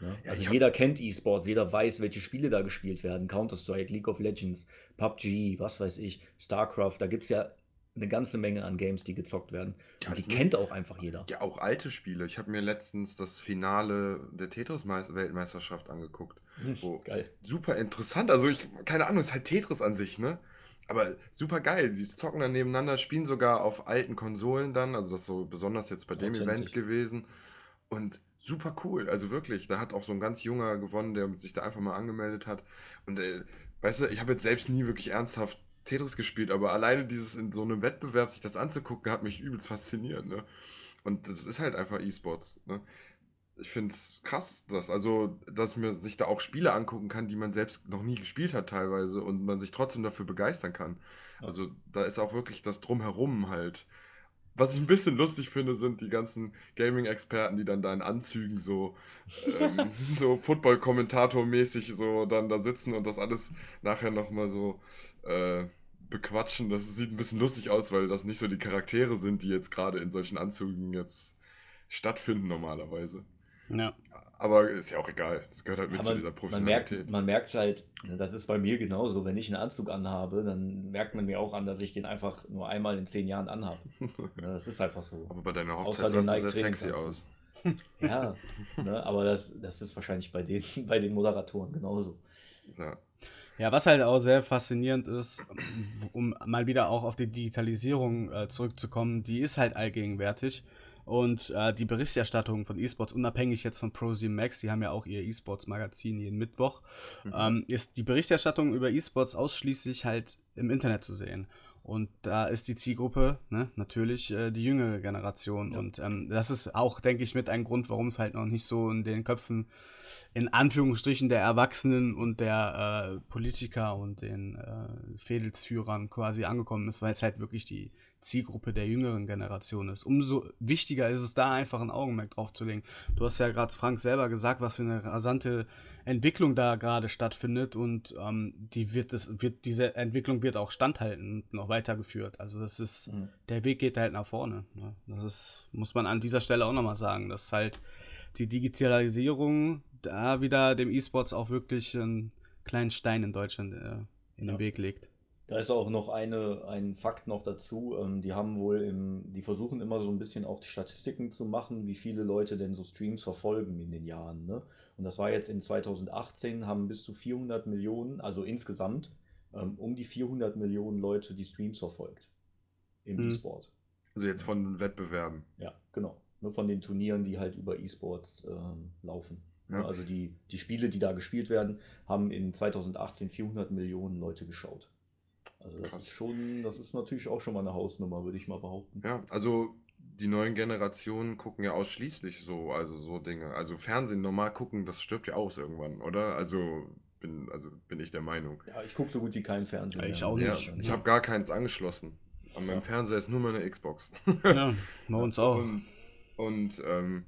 Ja. Ne? Ja, also jeder kennt E-Sports, jeder weiß, welche Spiele da gespielt werden. Counter-Strike, League of Legends, PUBG, was weiß ich, StarCraft, da gibt es ja eine ganze Menge an Games, die gezockt werden. Ja, die kennt auch einfach jeder. Ja, auch alte Spiele. Ich habe mir letztens das Finale der Tetris-Weltmeisterschaft angeguckt. Wo Geil. super interessant. Also ich, keine Ahnung, ist halt Tetris an sich, ne? Aber super geil. Die zocken dann nebeneinander, spielen sogar auf alten Konsolen dann. Also das ist so besonders jetzt bei dem. Event gewesen. Und super cool. Also wirklich, da hat auch so ein ganz junger gewonnen, der sich da einfach mal angemeldet hat. Und äh, weißt du, ich habe jetzt selbst nie wirklich ernsthaft Tetris gespielt, aber alleine dieses in so einem Wettbewerb sich das anzugucken, hat mich übelst fasziniert, ne? Und das ist halt einfach E-Sports, ne? Ich finde es krass, dass, also, dass man sich da auch Spiele angucken kann, die man selbst noch nie gespielt hat teilweise und man sich trotzdem dafür begeistern kann. Also da ist auch wirklich das Drumherum halt. Was ich ein bisschen lustig finde, sind die ganzen Gaming-Experten, die dann da in Anzügen so, ähm, so Football-Kommentator-mäßig so dann da sitzen und das alles nachher nochmal so äh, bequatschen. Das sieht ein bisschen lustig aus, weil das nicht so die Charaktere sind, die jetzt gerade in solchen Anzügen jetzt stattfinden normalerweise. Ja. Aber ist ja auch egal. Das gehört halt mit Ja, zu dieser man merkt Professionalität. man merkt halt, ne, das ist bei mir genauso. Wenn ich einen Anzug anhabe, dann merkt man mir auch an, dass ich den einfach nur einmal in zehn Jahren anhabe. Ne, Das ist einfach so. Aber bei deiner Außer Hochzeit du Nike sehr sexy aus. Ja, ne, aber das, das ist wahrscheinlich bei den, bei den Moderatoren genauso. Ja. Ja, was halt auch sehr faszinierend ist, um mal wieder auch auf die Digitalisierung äh, zurückzukommen, die ist halt allgegenwärtig. Und äh, die Berichterstattung von E-Sports, unabhängig jetzt von ProSieben Max, die haben ja auch ihr E-Sports-Magazin jeden Mittwoch, ähm, ist die Berichterstattung über E-Sports ausschließlich halt im Internet zu sehen. Und da ist die Zielgruppe ne, natürlich äh, die jüngere Generation. Ja. Und ähm, das ist auch, denke ich, mit ein Grund, warum es halt noch nicht so in den Köpfen, in Anführungsstrichen, der Erwachsenen und der äh, Politiker und den äh, Fädelsführern quasi angekommen ist, weil es halt wirklich die Zielgruppe der jüngeren Generation ist. Umso wichtiger ist es da einfach ein Augenmerk drauf zu legen. Du hast ja gerade Frank selber gesagt, was für eine rasante Entwicklung da gerade stattfindet und ähm, die wird es wird diese Entwicklung wird auch standhalten und noch weitergeführt. Also das ist Mhm. der Weg geht halt nach vorne. Ne? Das ist muss man an dieser Stelle auch nochmal sagen, dass halt die Digitalisierung da wieder dem E-Sports auch wirklich einen kleinen Stein in Deutschland äh, in Ja. den Weg legt. Da ist auch noch eine, ein Fakt noch dazu. Ähm, die haben wohl im, die versuchen immer so ein bisschen auch die Statistiken zu machen, wie viele Leute denn so Streams verfolgen in den Jahren. Ne? Und das war jetzt in 2018, haben bis zu 400 Millionen, also insgesamt ähm, um die 400 Millionen Leute die Streams verfolgt im Mhm. E-Sport. Also jetzt von Wettbewerben. Ja, genau. Nur von den Turnieren, die halt über E-Sports ähm, laufen. Ja. Also die, die Spiele, die da gespielt werden, haben in 2018 400 Millionen Leute geschaut. Also das Krass. ist schon, das ist natürlich auch schon mal eine Hausnummer, würde ich mal behaupten. Ja, also die neuen Generationen gucken ja ausschließlich so, also so Dinge. Also Fernsehen normal gucken, das stirbt ja aus irgendwann, oder? Also bin, also bin ich der Meinung. Ja, ich gucke so gut wie keinen Fernsehen. Ja, ich auch Ja, nicht. ich habe gar keins angeschlossen. An meinem Ja. Fernseher ist nur meine Xbox. Ja, bei uns auch. Und, und ähm,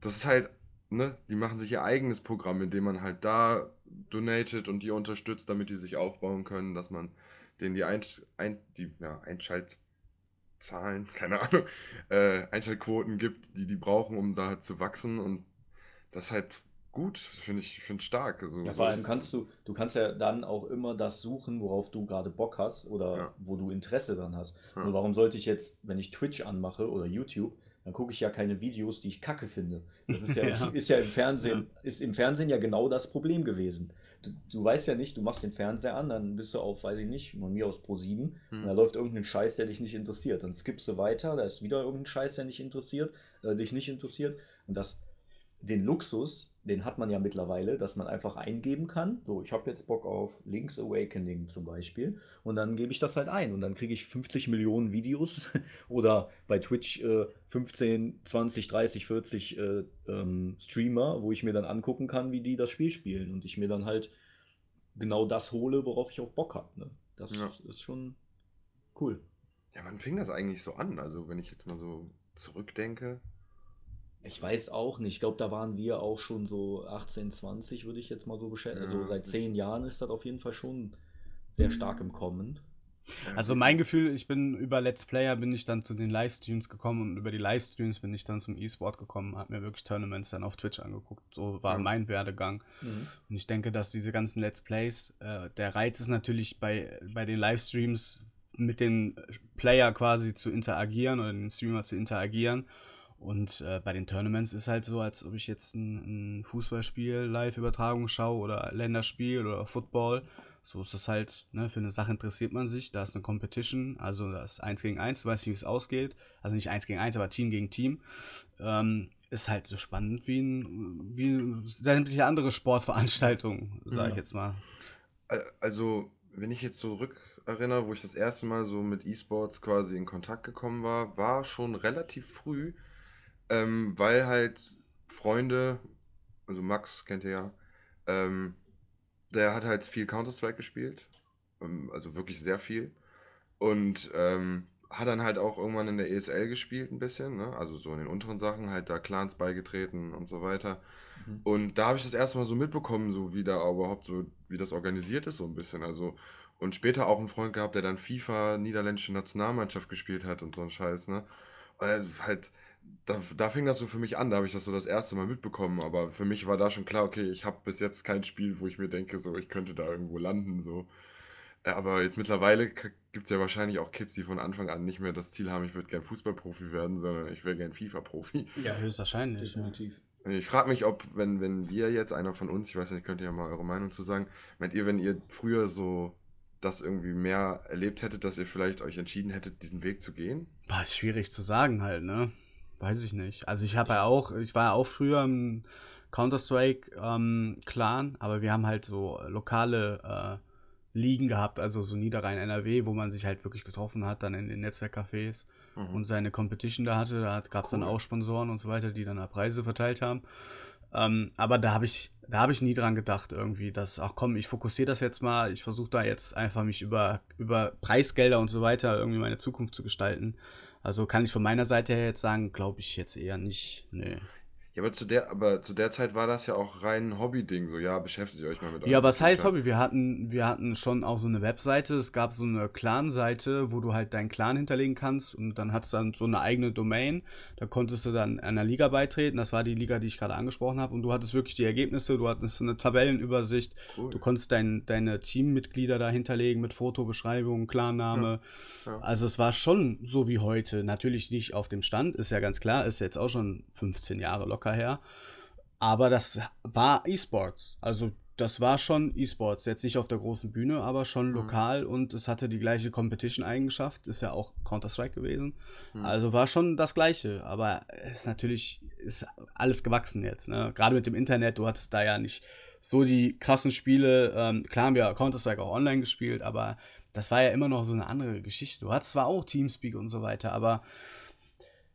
das ist halt, ne, die machen sich ihr eigenes Programm, indem man halt da donatet und die unterstützt, damit die sich aufbauen können, dass man denen die, Einsch ein, die ja, Einschaltzahlen, keine Ahnung, äh, Einschaltquoten gibt, die die brauchen, um da halt zu wachsen und das ist halt gut, finde ich, finde stark. Also, Ja, so vor allem kannst du, du kannst ja dann auch immer das suchen, worauf du gerade Bock hast oder Ja. wo du Interesse dran hast. Ja. Und warum sollte ich jetzt, wenn ich Twitch anmache oder YouTube, dann gucke ich ja keine Videos, die ich kacke finde. Das ist ja, Ja. ist ja im Fernsehen, ist im Fernsehen ja genau das Problem gewesen. Du, du weißt ja nicht, du machst den Fernseher an, dann bist du auf, weiß ich nicht, von mir aus Pro 7 Hm. und da läuft irgendein Scheiß, der dich nicht interessiert. Dann skippst du weiter, da ist wieder irgendein Scheiß, der nicht interessiert, äh, dich nicht interessiert. Und das, den Luxus, den hat man ja mittlerweile, dass man einfach eingeben kann. So, ich habe jetzt Bock auf Link's Awakening zum Beispiel. Und dann gebe ich das halt ein. Und dann kriege ich 50 Millionen Videos oder bei Twitch äh, 15, 20, 30, 40 äh, ähm, Streamer, wo ich mir dann angucken kann, wie die das Spiel spielen. Und ich mir dann halt genau das hole, worauf ich auch Bock habe. Ne? Das Ja. ist schon cool. Ja, wann fing das eigentlich so an? Also, wenn ich jetzt mal so zurückdenke. Ich weiß auch nicht. Ich glaube, da waren wir auch schon so 18, 20, würde ich jetzt mal so beschäftigen. Ja. Also seit zehn Jahren ist das auf jeden Fall schon sehr stark im Kommen. Also mein Gefühl, ich bin über Let's Player bin ich dann zu den Livestreams gekommen und über die Livestreams bin ich dann zum E-Sport gekommen, habe mir wirklich Tournaments dann auf Twitch angeguckt. So war Ja. mein Werdegang. Und ich denke, dass diese ganzen Let's Plays, äh, der Reiz ist natürlich bei, bei den Livestreams mit den Player quasi zu interagieren oder den Streamer zu interagieren. Und äh, bei den Tournaments ist halt so, als ob ich jetzt ein, ein Fußballspiel Live-Übertragung schaue oder Länderspiel oder Football. So ist das halt, ne, für eine Sache interessiert man sich. Da ist eine Competition, also das ist 1 gegen 1, du weißt nicht, wie es ausgeht. Also nicht 1 gegen 1, aber Team gegen Team. Ähm, ist halt so spannend wie, ein, wie sämtliche andere Sportveranstaltungen, sage Ja. ich jetzt mal. Al- Also, wenn ich jetzt zurück erinnere, wo ich das erste Mal so mit E-Sports quasi in Kontakt gekommen war, war schon relativ früh, ähm, weil halt Freunde, also Max kennt ihr ja, ähm, der hat halt viel Counter-Strike gespielt, ähm, also wirklich sehr viel. Und ähm, hat dann halt auch irgendwann in der ESL gespielt ein bisschen, ne? Also so in den unteren Sachen, halt da Clans beigetreten und so weiter. Mhm. Und da habe ich das erste Mal so mitbekommen, so wie da überhaupt so, wie das organisiert ist, so ein bisschen. Also, und später auch einen Freund gehabt, der dann FIFA, niederländische Nationalmannschaft gespielt hat und so ein Scheiß, ne? Und halt, da, da fing das so für mich an, da habe ich das so das erste Mal mitbekommen, aber für mich war da schon klar, okay, ich habe bis jetzt kein Spiel, wo ich mir denke, so, ich könnte da irgendwo landen, so. Äh, Aber jetzt mittlerweile gibt es ja wahrscheinlich auch Kids, die von Anfang an nicht mehr das Ziel haben, ich würde gern Fußballprofi werden, sondern ich wäre gern FIFA-Profi. Ja, höchstwahrscheinlich. Definitiv. Ich frage mich, ob, wenn, wenn wir jetzt, einer von uns, ich weiß nicht, könnt ihr ja mal eure Meinung zu sagen, meint ihr, wenn ihr früher so das irgendwie mehr erlebt hättet, dass ihr vielleicht euch entschieden hättet, diesen Weg zu gehen? Boah, ist schwierig zu sagen halt, ne? Weiß ich nicht. Also ich habe ja auch, ich war ja auch früher im Counter-Strike-Clan, aber wir haben halt so lokale äh, Ligen gehabt, also so Niederrhein NRW, wo man sich halt wirklich getroffen hat, dann in den Netzwerkcafés Mhm. und seine Competition da hatte. Da gab es dann Cool. auch Sponsoren und so weiter, die dann da Preise verteilt haben. Ähm, aber da habe ich, da habe ich nie dran gedacht, irgendwie, dass, ach komm, ich fokussiere das jetzt mal, ich versuche da jetzt einfach mich über, über Preisgelder und so weiter irgendwie meine Zukunft zu gestalten. Also kann ich von meiner Seite her jetzt sagen, glaube ich jetzt eher nicht. Nee. Ja, aber zu der, aber zu der Zeit war das ja auch rein ein Hobby-Ding, so ja, beschäftigt euch mal mit Ja, was heißt. Hobby? Wir hatten, wir hatten schon auch so eine Webseite. Es gab so eine Clan-Seite, wo du halt deinen Clan hinterlegen kannst und dann hat es dann so eine eigene Domain. Da konntest du dann einer Liga beitreten. Das war die Liga, die ich gerade angesprochen habe. Und du hattest wirklich die Ergebnisse, du hattest eine Tabellenübersicht. Cool. Du konntest dein, deine Teammitglieder da hinterlegen mit Fotobeschreibung, Klarname. Ja, ja. Also es war schon so wie heute. Natürlich nicht auf dem Stand, ist ja ganz klar, ist jetzt auch schon 15 Jahre locker her. Aber das war E-Sports. Also das war schon E-Sports. Jetzt nicht auf der großen Bühne, aber schon Mhm. lokal und es hatte die gleiche Competition-Eigenschaft. Ist ja auch Counter-Strike gewesen. Mhm. Also war schon das Gleiche. Aber es ist natürlich ist alles gewachsen jetzt. Ne? Gerade mit dem Internet, du hattest da ja nicht so die krassen Spiele. Ähm, klar haben wir Counter-Strike auch online gespielt, aber das war ja immer noch so eine andere Geschichte. Du hattest zwar auch Teamspeak und so weiter, aber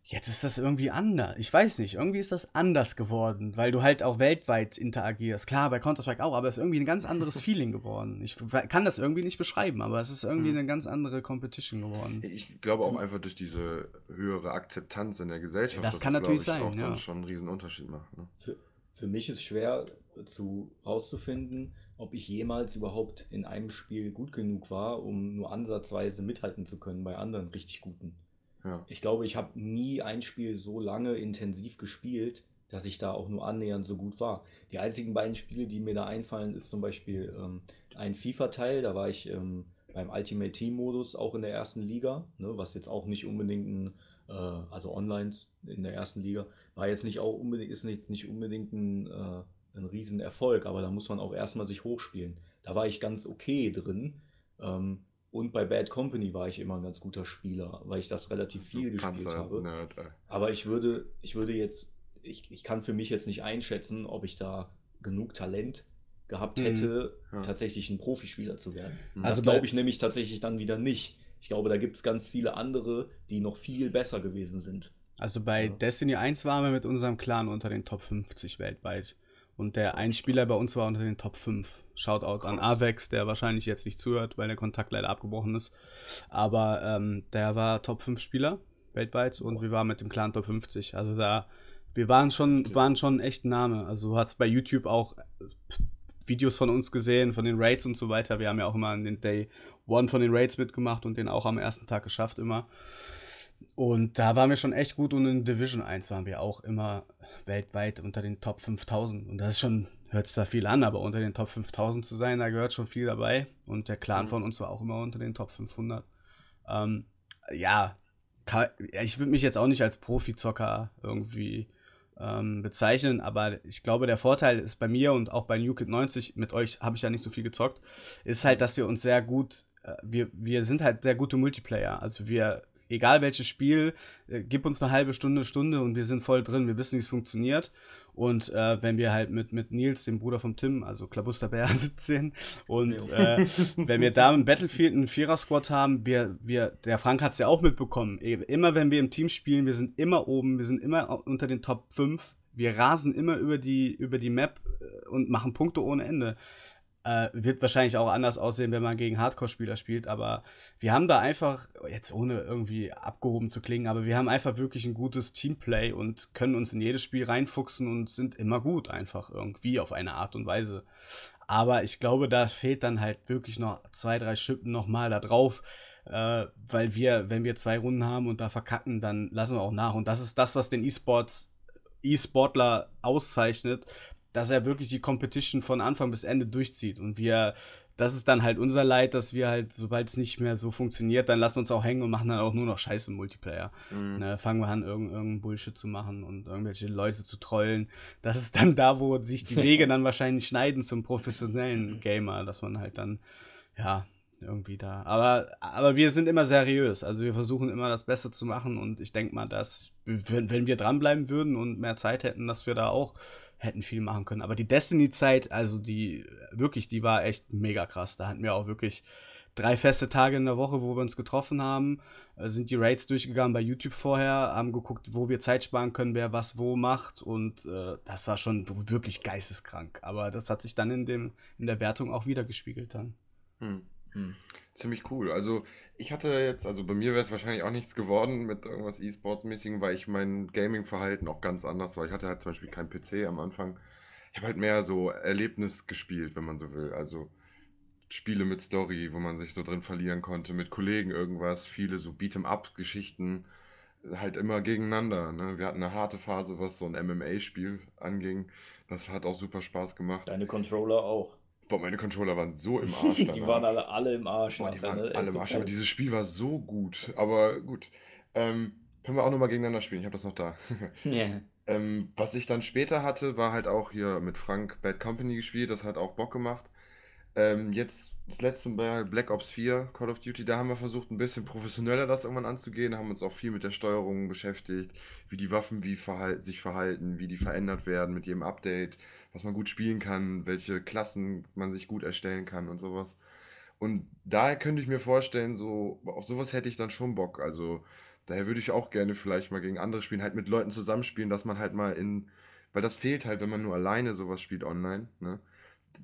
Jetzt ist das irgendwie anders. Ich weiß nicht, irgendwie ist das anders geworden, weil du halt auch weltweit interagierst. Klar, bei Counter-Strike auch, aber es ist irgendwie ein ganz anderes Feeling geworden. Ich kann das irgendwie nicht beschreiben, aber es ist irgendwie Hm. eine ganz andere Competition geworden. Ich glaube auch einfach durch diese höhere Akzeptanz in der Gesellschaft. Das kann glaub natürlich ich, sein, auch dann ja. schon einen riesen Unterschied macht. Ne? Für, für mich ist schwer zu rauszufinden, ob ich jemals überhaupt in einem Spiel gut genug war, um nur ansatzweise mithalten zu können bei anderen richtig guten. Ja. Ich glaube, ich habe nie ein Spiel so lange intensiv gespielt, dass ich da auch nur annähernd so gut war. Die einzigen beiden Spiele, die mir da einfallen, ist zum Beispiel ähm, ein FIFA-Teil, da war ich ähm, beim Ultimate Team-Modus auch in der ersten Liga, ne, was jetzt auch nicht unbedingt ein, äh, also online in der ersten Liga, war jetzt nicht auch unbedingt, ist jetzt nicht unbedingt ein, äh, ein Riesenerfolg, aber da muss man auch erstmal sich hochspielen. Da war ich ganz okay drin. Ähm, und bei Bad Company war ich immer ein ganz guter Spieler, weil ich das relativ viel Du gespielt habe. Nerd. Aber ich würde, ich würde jetzt, ich, ich kann für mich jetzt nicht einschätzen, ob ich da genug Talent gehabt Mhm. hätte, Ja. tatsächlich ein Profispieler zu werden. Mhm. Also glaube ich nämlich tatsächlich dann wieder nicht. Ich glaube, da gibt es ganz viele andere, die noch viel besser gewesen sind. Also bei Ja. Destiny 1 waren wir mit unserem Clan unter den Top 50 weltweit. Und der Einspieler bei uns war unter den Top 5. Shoutout an Krass. Avex, der wahrscheinlich jetzt nicht zuhört, weil der Kontakt leider abgebrochen ist. Aber ähm, der war Top 5 Spieler weltweit und wir waren mit dem Clan Top 50. Also da, wir waren schon, waren schon echt ein Name. Also du hast bei YouTube auch äh, Videos von uns gesehen, von den Raids und so weiter. Wir haben ja auch immer an den Day One von den Raids mitgemacht und den auch am ersten Tag geschafft immer. Und da waren wir schon echt gut und in Division 1 waren wir auch immer weltweit unter den Top 5000. Und das ist schon, hört sich da viel an, aber unter den Top 5000 zu sein, da gehört schon viel dabei. Und der Clan Mhm. von uns war auch immer unter den Top 500. Ähm, ja, kann, ich würde mich jetzt auch nicht als Profizocker irgendwie ähm, bezeichnen, aber ich glaube, der Vorteil ist bei mir und auch bei NewKid 90, mit euch habe ich ja nicht so viel gezockt, ist halt, dass wir uns sehr gut, äh, wir, wir sind halt sehr gute Multiplayer. Also wir, egal welches Spiel, äh, gib uns eine halbe Stunde, Stunde und wir sind voll drin, wir wissen, wie es funktioniert. Und äh, wenn wir halt mit, mit Nils, dem Bruder vom Tim, also Klabusterbär 17, und äh, wenn wir da im Battlefield einen Vierer-Squad haben, wir, wir, der Frank hat es ja auch mitbekommen, e- immer wenn wir im Team spielen, wir sind immer oben, wir sind immer unter den Top 5, wir rasen immer über die, über die Map äh, und machen Punkte ohne Ende. Äh, wird wahrscheinlich auch anders aussehen, wenn man gegen Hardcore-Spieler spielt, aber wir haben da einfach, jetzt ohne irgendwie abgehoben zu klingen, aber wir haben einfach wirklich ein gutes Teamplay und können uns in jedes Spiel reinfuchsen und sind immer gut einfach irgendwie auf eine Art und Weise. Aber ich glaube, da fehlt dann halt wirklich noch zwei, drei Schippen nochmal da drauf, äh, weil wir, wenn wir zwei Runden haben und da verkacken, dann lassen wir auch nach. Und das ist das, was den E-Sports, E-Sportler auszeichnet, dass er wirklich die Competition von Anfang bis Ende durchzieht. Und wir, das ist dann halt unser Leid, dass wir halt, sobald es nicht mehr so funktioniert, dann lassen wir uns auch hängen und machen dann auch nur noch Scheiße im Multiplayer. Mhm. Ne, fangen wir an, irgend, irgendeinen Bullshit zu machen und irgendwelche Leute zu trollen. Das ist dann da, wo sich die Wege dann wahrscheinlich schneiden zum professionellen Gamer, dass man halt dann, ja, irgendwie da. Aber, aber wir sind immer seriös. Also wir versuchen immer das Beste zu machen und ich denke mal, dass, wenn, wenn wir dranbleiben würden und mehr Zeit hätten, dass wir da auch hätten viel machen können. Aber die Destiny-Zeit, also die, wirklich, die war echt mega krass. Da hatten wir auch wirklich drei feste Tage in der Woche, wo wir uns getroffen haben, äh, sind die Raids durchgegangen bei YouTube vorher, haben geguckt, wo wir Zeit sparen können, wer was wo macht und äh, das war schon wirklich geisteskrank. Aber das hat sich dann in, dem, in der Wertung auch wieder gespiegelt dann. Hm. Hm. Ziemlich cool. Also ich hatte jetzt, also bei mir wäre es wahrscheinlich auch nichts geworden mit irgendwas E-Sports-mäßigem, weil ich mein Gaming-Verhalten auch ganz anders war. Ich hatte halt zum Beispiel keinen PC am Anfang. Ich habe halt mehr so Erlebnis gespielt, wenn man so will. Also Spiele mit Story, wo man sich so drin verlieren konnte, mit Kollegen irgendwas, viele so Beat'em-up-Geschichten, halt immer gegeneinander. Ne? Wir hatten eine harte Phase, was so ein MMA-Spiel anging. Das hat auch super Spaß gemacht. Deine Controller auch. Boah, meine Controller waren so im Arsch. Die waren alle, alle im Arsch. Boah, die waren ne? alle im Arsch, aber dieses Spiel war so gut. Aber gut. Ähm, können wir auch nochmal gegeneinander spielen? Ich habe das noch da. Ja. Ähm, was ich dann später hatte, war halt auch hier mit Frank Bad Company gespielt. Das hat auch Bock gemacht. Ähm, jetzt das letzte bei Black Ops 4, Call of Duty, da haben wir versucht, ein bisschen professioneller das irgendwann anzugehen. Haben uns auch viel mit der Steuerung beschäftigt, wie die Waffen wie verhal sich verhalten, wie die verändert werden mit jedem Update, was man gut spielen kann, welche Klassen man sich gut erstellen kann und sowas. Und daher könnte ich mir vorstellen, so auf sowas hätte ich dann schon Bock. Also daher würde ich auch gerne vielleicht mal gegen andere spielen, halt mit Leuten zusammenspielen, dass man halt mal in, weil das fehlt halt, wenn man nur alleine sowas spielt online, ne?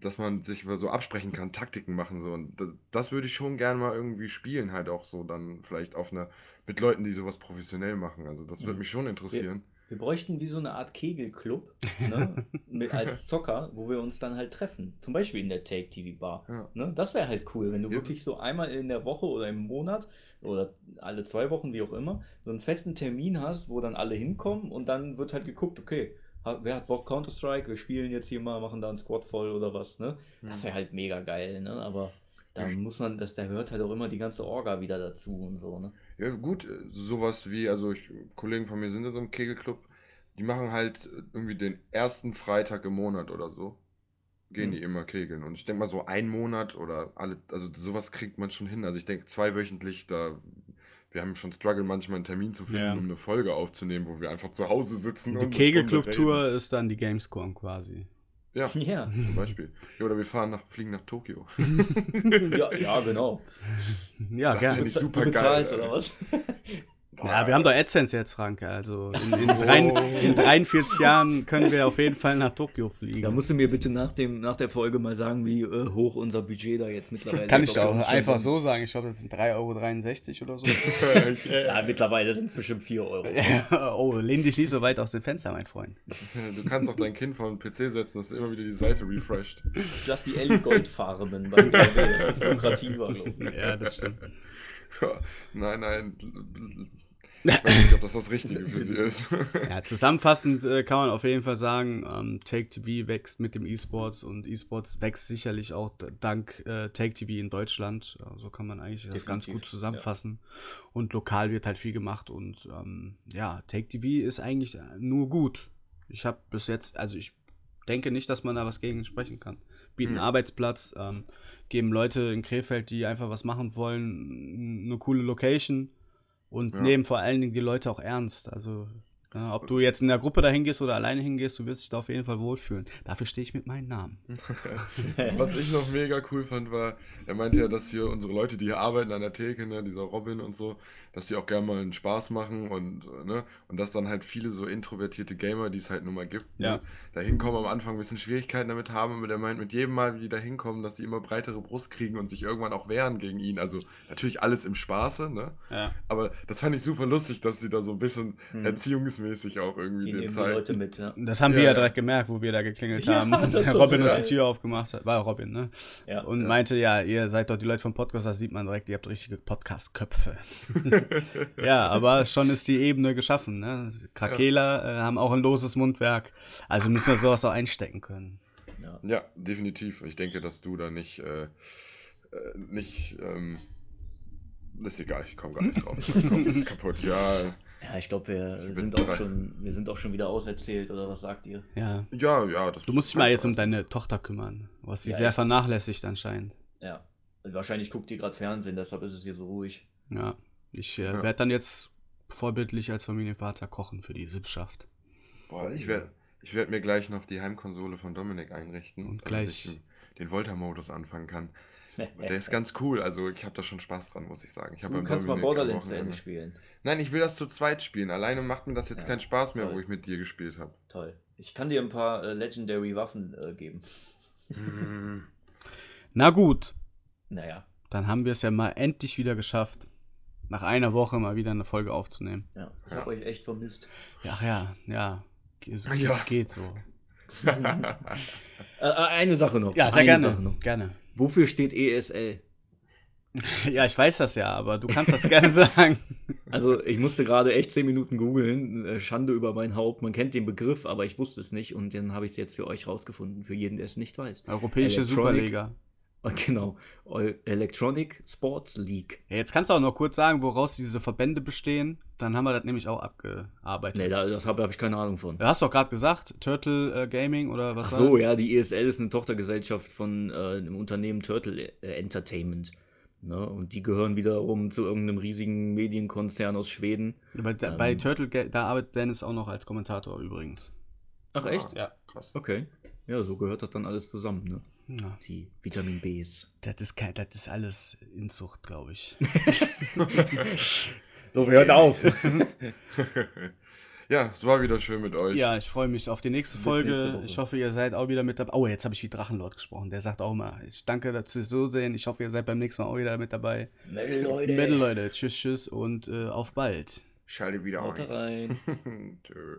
Dass man sich so absprechen kann, Taktiken machen so und das, das würde ich schon gerne mal irgendwie spielen halt auch so dann vielleicht auf einer mit Leuten, die sowas professionell machen. Also das würde Mhm. mich schon interessieren. Wir bräuchten wie so eine Art Kegelclub ne? mit, als Zocker, wo wir uns dann halt treffen. Zum Beispiel in der Take TV Bar. Ja. Ne? Das wäre halt cool, wenn du Ja. wirklich so einmal in der Woche oder im Monat oder alle zwei Wochen, wie auch immer, so einen festen Termin hast, wo dann alle hinkommen und dann wird halt geguckt, okay, wer hat Bock Counter-Strike? Wir spielen jetzt hier mal, machen da einen Squad voll oder was, ne? Das wäre halt mega geil, ne? Aber da muss man, das, da gehört halt auch immer die ganze Orga wieder dazu und so, ne? Ja, gut, äh, sowas wie, also ich, Kollegen von mir sind in so einem Kegelclub, die machen halt äh, irgendwie den ersten Freitag im Monat oder so. Gehen Mhm. die immer kegeln. Und ich denke mal, so ein Monat oder alle, also sowas kriegt man schon hin. Also ich denke, zweiwöchentlich, da, wir haben schon Struggle, manchmal einen Termin zu finden, Ja. um eine Folge aufzunehmen, wo wir einfach zu Hause sitzen Die Kegelclub-Tour ist dann die Gamescom quasi. Ja, Ja. zum Beispiel. Ja, oder wir fahren nach, fliegen nach Tokio. ja, ja, genau. Ja, Das gerne. ich super du bezahlst geil, oder was? Ja, wir haben doch AdSense jetzt, Frank. Also in, in, drein, in 43 Jahren können wir auf jeden Fall nach Tokio fliegen. Da musst du mir bitte nach, dem, nach der Folge mal sagen, wie äh, hoch unser Budget da jetzt mittlerweile Kann ist. ich Ob wir doch einfach so- sagen. Ich glaube, das sind 3,63 Euro oder so. Ja, mittlerweile sind es bestimmt 4 Euro. oh, lehn dich nicht so weit aus dem Fenster, mein Freund. Du kannst auch dein Kind vor den PC setzen, dass immer wieder die Seite refresht. Lass die Ellie Goldfarben bei BMW, das ist lukrativer, glaube ich. Ja, das stimmt. Ja, nein, nein. Ich weiß nicht, ob das das Richtige für sie ist. Ja, zusammenfassend äh, kann man auf jeden Fall sagen, ähm, Take TV wächst mit dem E-Sports und E-Sports wächst sicherlich auch dank äh, Take TV in Deutschland. Ja, so kann man eigentlich das ganz Definitiv, gut zusammenfassen. Und lokal wird halt viel gemacht und ähm, ja, Take TV ist eigentlich nur gut. Ich habe bis jetzt, also ich denke nicht, dass man da was gegen sprechen kann. Bieten Mhm. Arbeitsplatz, ähm, geben Leute in Krefeld, die einfach was machen wollen, eine coole Location und Ja. nehmen vor allen Dingen die Leute auch ernst. Also, ja, ob du jetzt in der Gruppe dahin gehst oder alleine hingehst, du wirst dich da auf jeden Fall wohlfühlen. Dafür stehe ich mit meinem Namen. Was ich noch mega cool fand, war, er meinte ja, dass hier unsere Leute, die hier arbeiten an der Theke, ne, dieser Robin und so, dass die auch gerne mal einen Spaß machen und, äh, ne, und dass dann halt viele so introvertierte Gamer, die es halt nun mal gibt, Ja. ne, da hinkommen am Anfang ein bisschen Schwierigkeiten damit haben, aber der meint, mit jedem Mal, wie die da hinkommen, dass die immer breitere Brust kriegen und sich irgendwann auch wehren gegen ihn. Also natürlich alles im Spaße, ne? Ja. Aber das fand ich super lustig, dass die da so ein bisschen erziehungsmäßig auch irgendwie Die den zeigen. Leute mit, ja. Das haben Ja, wir ja direkt gemerkt, wo wir da geklingelt Ja, haben und der Robin so uns die Tür aufgemacht hat. War Robin, ne? Ja. Und Ja. meinte, ja, ihr seid doch die Leute vom Podcast, das sieht man direkt, ihr habt richtige Podcast-Köpfe. ja, aber schon ist die Ebene geschaffen, ne? Krakeler äh, haben auch ein loses Mundwerk. Also müssen wir sowas auch einstecken können. Ja, definitiv. Ich denke, dass du da nicht, äh, äh, nicht, ähm, ist egal, ich komme gar nicht drauf. Mein Kopf ist kaputt. Ja, Ja, ich glaube, wir, sind auch drei. schon, wir sind auch schon wieder auserzählt, oder was sagt ihr? Ja. ja, ja. Das Du musst dich mal jetzt um deine Tochter kümmern, was sie Ja, sehr echt. vernachlässigt anscheinend. Ja. Wahrscheinlich guckt ihr gerade Fernsehen, deshalb ist es hier so ruhig. Ja. Ich äh, Ja. werde dann jetzt vorbildlich als Familienvater kochen für die Sippschaft. Boah, ich werde ich werd mir gleich noch die Heimkonsole von Dominik einrichten, Und damit gleich- ich den Volta-Modus anfangen kann. Der ist ganz cool, also ich habe da schon Spaß dran, muss ich sagen. Ich hab Du kannst mal Borderlands zu Ende spielen. Nein, ich will das zu zweit spielen. Alleine macht mir das jetzt Ja, keinen Spaß mehr, toll. wo ich mit dir gespielt habe. Toll. Ich kann dir ein paar äh, Legendary Waffen äh, geben. Na gut, Naja, dann haben wir es ja mal endlich wieder geschafft, nach einer Woche mal wieder eine Folge aufzunehmen. ja. Ich Ja. habe euch echt vermisst. Ach ja, ja. So- Ja. Geht so. Äh, äh, eine Sache noch. Ja, sehr eine gerne. Sache noch. Gerne. Wofür steht ESL? Ja, ich weiß das ja, aber du kannst das gerne sagen. Also, ich musste gerade echt 10 Minuten googeln. Äh, Schande über mein Haupt. Man kennt den Begriff, aber ich wusste es nicht. Und dann habe ich es jetzt für euch rausgefunden. Für jeden, der es nicht weiß. Europäische Electronic- Superliga. Genau, Electronic Sports League. Ja, jetzt kannst du auch noch kurz sagen, woraus diese Verbände bestehen. Dann haben wir das nämlich auch abgearbeitet. Nee, da, das habe hab ich keine Ahnung von. du hast doch gerade gesagt, Turtle äh, Gaming oder was Ach war so, das? ja, die ESL ist eine Tochtergesellschaft von äh, dem Unternehmen Turtle äh, Entertainment. Ne? Und die gehören wiederum zu irgendeinem riesigen Medienkonzern aus Schweden. Bei, Ähm. bei Turtle, Ga- da arbeitet Dennis auch noch als Kommentator übrigens. Ach echt? Ja. Krass. Okay. Ja, so gehört das dann alles zusammen, ne? Ja. Die Vitamin Bs. Das ist, kein, das ist alles Inzucht, glaube ich. So, hört auf. ja, es war wieder schön mit euch. Ja, ich freue mich auf die nächste Bis Folge. nächste ich hoffe, ihr seid auch wieder mit dabei. Oh, jetzt habe ich wie Drachenlord gesprochen. Der sagt auch mal, ich danke dazu so sehen. Ich hoffe, ihr seid beim nächsten Mal auch wieder mit dabei. Metal, Leute. Metal, Leute. Tschüss, tschüss und äh, auf bald. Schalte wieder Haut ein. rein. Tschö.